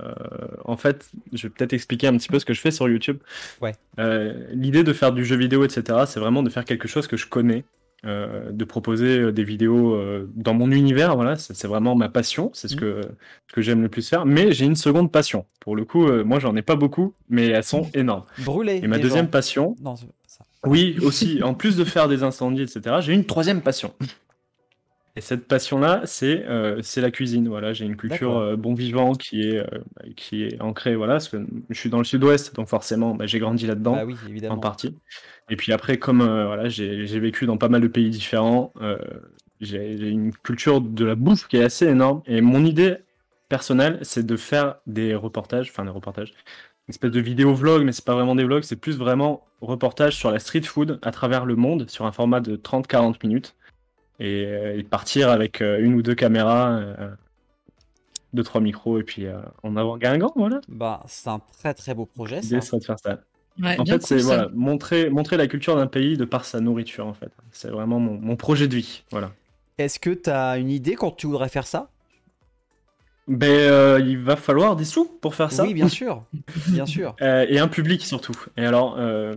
en fait, je vais peut-être expliquer un petit peu ce que je fais sur YouTube. Ouais. Euh, L'idée de faire du jeu vidéo, etc., c'est vraiment de faire quelque chose que je connais, euh, de proposer euh, des vidéos euh, dans mon univers. Voilà, c'est vraiment ma passion, c'est ce que, ce que j'aime le plus faire. Mais j'ai une seconde passion. Pour le coup, euh, moi, j'en ai pas beaucoup, mais elles sont énormes. Brûlé. Et ma deuxième gens. passion, Non, ça. oui, aussi, en plus de faire des incendies, etc., j'ai une troisième passion. Et cette passion-là, c'est euh, c'est la cuisine. Voilà, j'ai une culture euh, bon vivant qui est euh, qui est ancrée. Voilà, parce que je suis dans le Sud-Ouest, donc forcément, bah, j'ai grandi là-dedans Bah oui, en partie. Et puis après, comme voilà, j'ai vécu dans pas mal de pays différents, j'ai j'ai une culture de la bouffe qui est assez énorme. Et mon idée personnelle, c'est de faire des reportages, enfin des reportages, une espèce de vidéo vlog, mais c'est pas vraiment des vlogs, c'est plus vraiment reportage sur la street food à travers le monde, sur un format de 30-40 minutes. Et, euh, et partir avec euh, une ou deux caméras, euh, deux, trois micros, et puis euh, en avant Guingamp, voilà. Bah, c'est un très très beau projet. ça. L'idée serait de faire ça. Ouais, En fait, c'est voilà, montrer, montrer la culture d'un pays de par sa nourriture, en fait. C'est vraiment mon, mon projet de vie, voilà. Est-ce que tu as une idée quand tu voudrais faire ça? Ben, euh, il va falloir des sous pour faire ça. Oui, bien sûr. bien sûr. Euh, et un public surtout. Et alors, euh,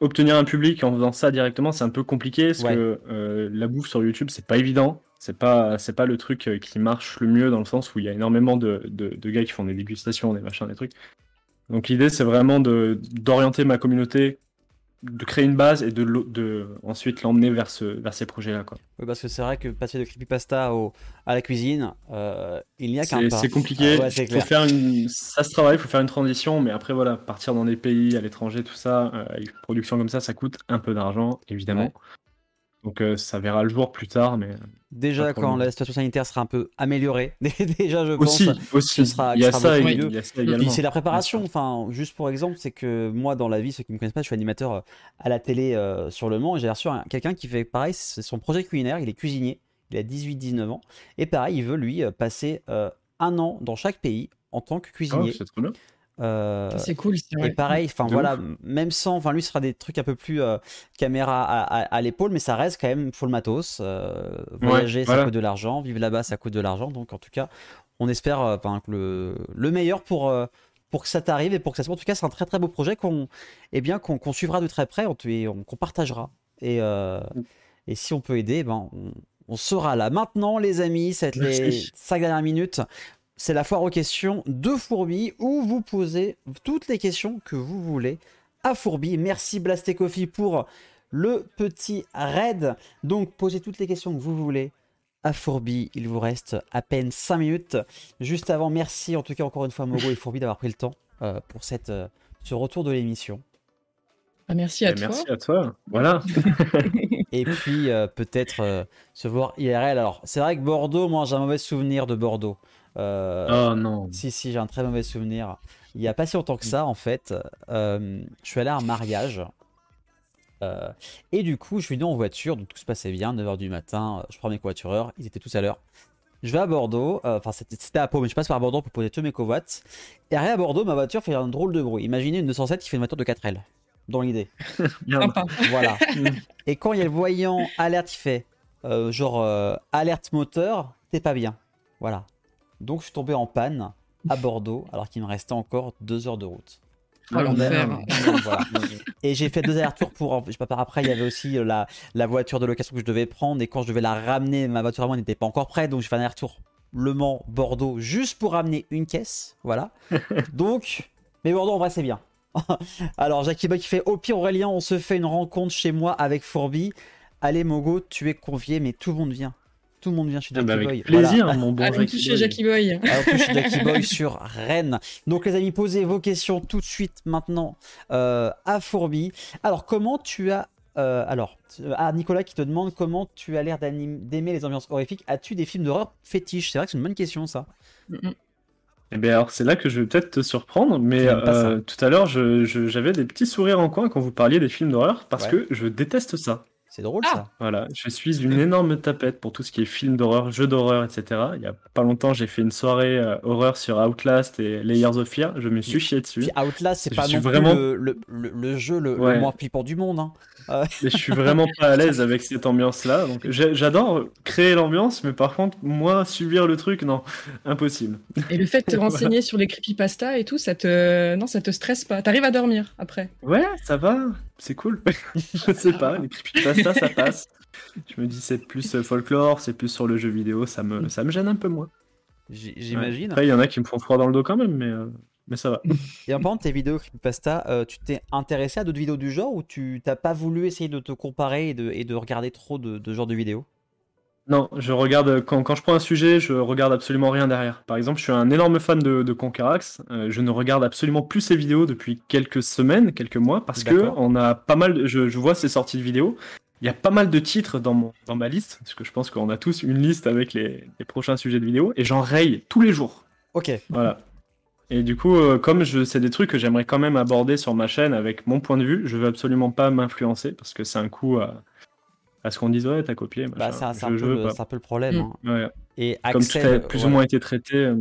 obtenir un public en faisant ça directement, c'est un peu compliqué parce Ouais. que euh, la bouffe sur YouTube, c'est pas évident. C'est pas, c'est pas le truc euh, qui marche le mieux dans le sens où il y a énormément de, de, de gars qui font des dégustations, des machins, des trucs. Donc l'idée, c'est vraiment de d'orienter ma communauté, de créer une base et de, de ensuite l'emmener vers ce, vers ces projets-là. Quoi. Oui, parce que c'est vrai que passer de creepypasta au, à la cuisine, euh, il n'y a qu'un C'est pas. c'est compliqué. Ah ouais, faut faire une... Ça se travaille, il faut faire une transition, mais après, voilà, partir dans des pays, à l'étranger, tout ça, euh, avec une production comme ça, ça coûte un peu d'argent, évidemment. Donc euh, ça verra le jour plus tard, mais Déjà, Pas trop quand la situation sanitaire sera un peu améliorée, déjà, je aussi, pense. aussi, sera- il y a sera ça, et- il y a ça également. c'est la préparation. Enfin, juste pour exemple, c'est que moi, dans la vie, ceux qui me connaissent pas, je suis animateur euh, à la télé euh, sur Le Mans. Et j'ai reçu un- quelqu'un qui fait pareil, c'est son projet culinaire. Il est cuisinier. Il a 18-19 ans. Et pareil, il veut lui euh, passer euh, un an dans chaque pays en tant que Oh, cuisinier. c'est trop bien. Euh, C'est cool, c'est et vrai. pareil, enfin voilà, ouf. même sans, enfin lui ce sera des trucs un peu plus euh, caméra à, à- à l'épaule, mais ça reste quand même full matos. euh, voyager, ça voilà. coûte de l'argent, vivre là-bas, ça coûte de l'argent. Donc en tout cas, on espère euh, enfin, que le, le meilleur pour, euh, pour que ça t'arrive et pour que ça se. En tout cas, c'est un très très beau projet qu'on, eh bien, qu'on, suivra de très près, on, et on- qu'on partagera. Et, euh, et si on peut aider, eh ben, on, on sera là. Maintenant, les amis, ça va être les. 5 dernières minutes. C'est la foire aux questions de Fourbi où vous posez toutes les questions que vous voulez à Fourbi. Merci Blasté Coffee pour le petit raid. Donc, posez toutes les questions que vous voulez à Fourbi. Il vous reste à peine 5 minutes. Juste avant, merci en tout cas encore une fois Mogo et Fourbi d'avoir pris le temps euh, pour cette, euh, ce retour de l'émission. Ah, merci à Et toi. merci à toi. Voilà. Et puis euh, peut-être euh, se voir IRL. Alors, c'est vrai que Bordeaux, moi j'ai un mauvais souvenir de Bordeaux. Euh, Oh non. Si, si, j'ai un très mauvais souvenir. Il n'y a pas si longtemps que ça, en fait, euh, je suis allé à un mariage. Euh, et du coup, je suis venu en voiture, donc tout se passait bien, 9h du matin, je prends mes covoitureurs, ils étaient tous à l'heure. Je vais à Bordeaux, euh, enfin c'était à Pau, mais je passe par Bordeaux pour poser tous mes covoites. Et arrivé à Bordeaux, ma voiture fait un drôle de bruit. Imaginez une 207 qui fait une voiture de 4L, dans l'idée. Voilà. Et quand il y a le voyant alerte, il fait euh, genre euh, alerte moteur, t'es pas bien. Voilà. Donc je suis tombé en panne à Bordeaux alors qu'il me restait encore deux heures de route. Oh, l'enfer. Donc, voilà. Et j'ai fait deux allers-retours pour. Je sais pas, par après, il y avait aussi euh, la, la voiture de location que je devais prendre. Et quand je devais la ramener, ma voiture à moi n'était pas encore prête. Donc j'ai fait un aller-retour Le Mans, Bordeaux, juste pour ramener une caisse. Voilà. Donc, mais Bordeaux en vrai, c'est bien. Alors, Jackie Boy qui fait Au pire, Aurélien, on se fait une rencontre chez moi avec Fourbi. Allez, Mogo, tu es convié, mais tout le monde vient. Tout le monde vient chez Ah Jackie bah, avec Boy. plaisir, Voilà. mon bon Allons Jackie toucher Boy. Jackie Boy. Alors, touche Jackie Boy sur Rennes. Donc, les amis, posez vos questions tout de suite maintenant euh, à Fourbi. Alors, comment tu as. euh, alors, euh, à Nicolas qui te demande comment tu as l'air d'aimer les ambiances horrifiques. As-tu des films d'horreur fétiches? C'est vrai que c'est une bonne question, ça. Eh bien, alors, c'est là que je vais peut-être te surprendre, mais euh, tout à l'heure, je- je- j'avais des petits sourires en coin quand vous parliez des films d'horreur, parce Ouais. que je déteste ça. C'est drôle, Ah. ça. Voilà, je suis une énorme tapette pour tout ce qui est film d'horreur, jeux d'horreur, etc. Il y a pas longtemps, j'ai fait une soirée euh, horreur sur Outlast et Layers of Fear. Je me suis chié dessus. Puis Outlast, c'est pas non vraiment- le, le- le- le jeu le, moins flippant du monde. hein. Mais je suis vraiment pas à l'aise avec cette ambiance-là. Donc, j'adore créer l'ambiance, mais par contre, moi, subir le truc, non, impossible. Et le fait de te renseigner sur les creepypasta et tout, ça te, non, ça te stresse pas. T'arrives à dormir après. Ouais, ça va, c'est cool. je sais pas, les creepypasta, ça passe. Je me dis, c'est plus euh, folklore, c'est plus sur le jeu vidéo, ça me, ça me gêne un peu moins. J'imagine. Après, il y en a qui me font froid dans le dos quand même, mais, euh, mais ça va. Et en parlant de tes vidéos Creepypasta, euh, tu t'es intéressé à d'autres vidéos du genre ou tu t'as pas voulu essayer de te comparer et de, et de regarder trop de, de genre de vidéos? Non, je regarde quand, quand je prends un sujet, je regarde absolument rien derrière. Par exemple, je suis un énorme fan de, de Conquerax. Euh, je ne regarde absolument plus ses vidéos depuis quelques semaines, quelques mois, parce que on a pas mal. de- je, je vois ses sorties de vidéos. Il y a pas mal de titres dans mon dans ma liste, parce que je pense qu'on a tous une liste avec les, les prochains sujets de vidéos, et j'en raye tous les jours. Ok. Voilà. Et du coup, euh, comme je, c'est des trucs que j'aimerais quand même aborder sur ma chaîne avec mon point de vue, je veux absolument pas m'influencer parce que c'est un coup à, à ce qu'on dise ouais t'as copié. Bah, c'est un, peu, le- pas. c'est un peu le problème. Mm. hein. Ouais. Et Comme tout Axel, a plus ou moins été traité. euh,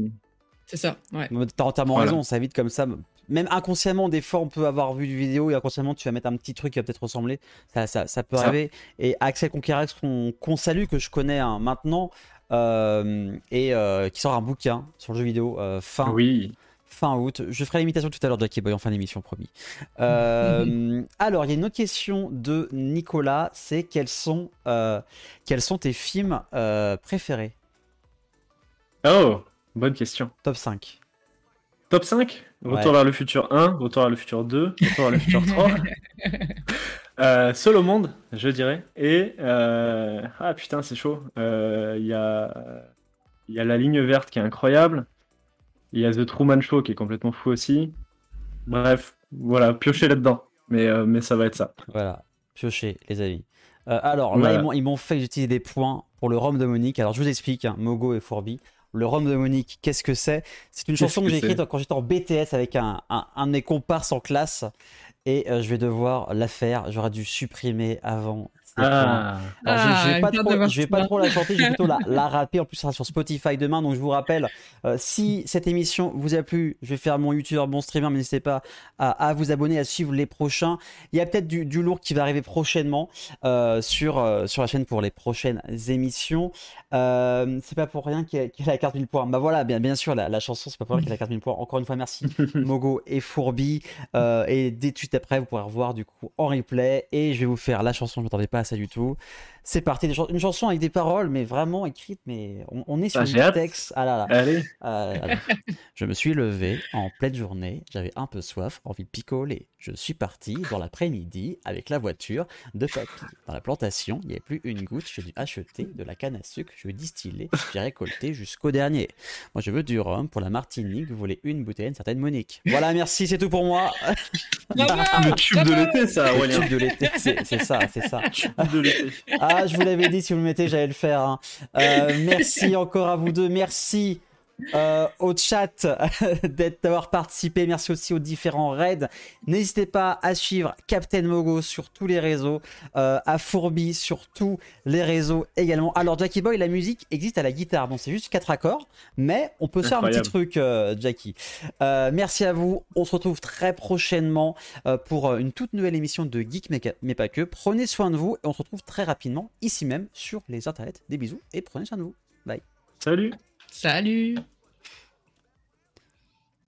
C'est ça, ouais. T'as entièrement Voilà. raison, ça vite comme ça. Même inconsciemment, des fois, on peut avoir vu du vidéo et inconsciemment, tu vas mettre un petit truc qui va peut-être ressembler. Ça, ça, ça peut Ça. arriver. Et Axel Conquerax, qu'on qu'on salue, que je connais hein, maintenant, euh, et euh, qui sort un bouquin sur le jeu vidéo euh, fin, Oui. Fin août. Je ferai l'imitation tout à l'heure de Jackie Boy en fin d'émission, promis. Euh, alors, il y a une autre question de Nicolas c'est quels sont, euh, quels sont tes films euh, préférés? Oh, bonne question. Top 5. Top 5 Retour Ouais. vers le futur 1, Retour vers le futur 2, Retour vers le futur 3. Euh, seul au monde, je dirais. Et euh, ah putain, c'est chaud. Euh, Il y a il y a la ligne verte qui est incroyable. Il y a The Truman Show qui est complètement fou aussi. Bref, voilà, piocher là-dedans. Mais euh, mais ça va être ça. Voilà, piocher, les amis. Euh, alors là, Voilà. ils m'ont- fait utiliser des points pour le rhum de Monique. Alors je vous explique, hein, Mogo et Fourbi. Le rhum de Monique, qu'est-ce que c'est? C'est une chanson que, que j'ai écrite quand j'étais en BTS avec un, un, un de mes comparses en classe. Et euh, je vais devoir la faire. J'aurais dû supprimer avant. Ah, Alors, je- je, vais Ah, pas garde trop, d'avoir je vais pas trop la chanter, je vais plutôt la, la rapper. En plus, ça sera sur Spotify demain. Donc, je vous rappelle, euh, si cette émission vous a plu, je vais faire mon YouTuber, mon streamer. mais N'hésitez pas à, à vous abonner, à suivre les prochains. Il y a peut-être du, du lourd qui va arriver prochainement euh, sur, euh, sur la chaîne pour les prochaines émissions. Euh, c'est pas pour rien qu'il y, y a la carte 1000 points. Bah voilà, bien, bien sûr, la, la chanson, c'est pas pour rien qu'il y a la carte 1000 points. Encore une fois, merci Mogo et Fourbi. Euh, et dès tout de suite après, vous pourrez revoir du coup en replay. Et je vais vous faire la chanson, je m'attendais pas à ça du tout. C'est parti, une chanson avec des paroles, mais vraiment écrites, mais on, on est sur Ah, du hâte. texte. Ah là là. allez. Ah là là. Je me suis levé en pleine journée, j'avais un peu soif, envie de picoler. Je suis parti dans l'après-midi avec la voiture de papy. Dans la plantation, il n'y avait plus une goutte, j'ai dû acheter de la canne à sucre, je vais distiller, j'ai récolté jusqu'au dernier. Moi je veux du rhum pour la Martinique, vous voulez une bouteille, une certaine Monique. Voilà, merci, c'est tout pour moi. Le tube de l'été, ça, Le tube de l'été, c'est ça, c'est ça. Tube de l'été. Ah, je vous l'avais dit, si vous le mettez, j'allais le faire. hein. Euh, merci encore à vous deux. Merci euh, au chat d'avoir participé. Merci aussi aux différents raids. N'hésitez pas à suivre Captain Mogo sur tous les réseaux, euh, à Fourbi sur tous les réseaux également. Alors, Jackie Boy, la musique existe à la guitare. Bon, c'est juste quatre accords, mais on peut se faire un petit Incroyable. truc, euh, Jackie. Merci à vous. On se retrouve très prochainement pour une toute nouvelle émission de Geek, mais pas que. Prenez soin de vous et on se retrouve très rapidement ici même sur les internets. Des bisous et prenez soin de vous. Bye. Salut. Salut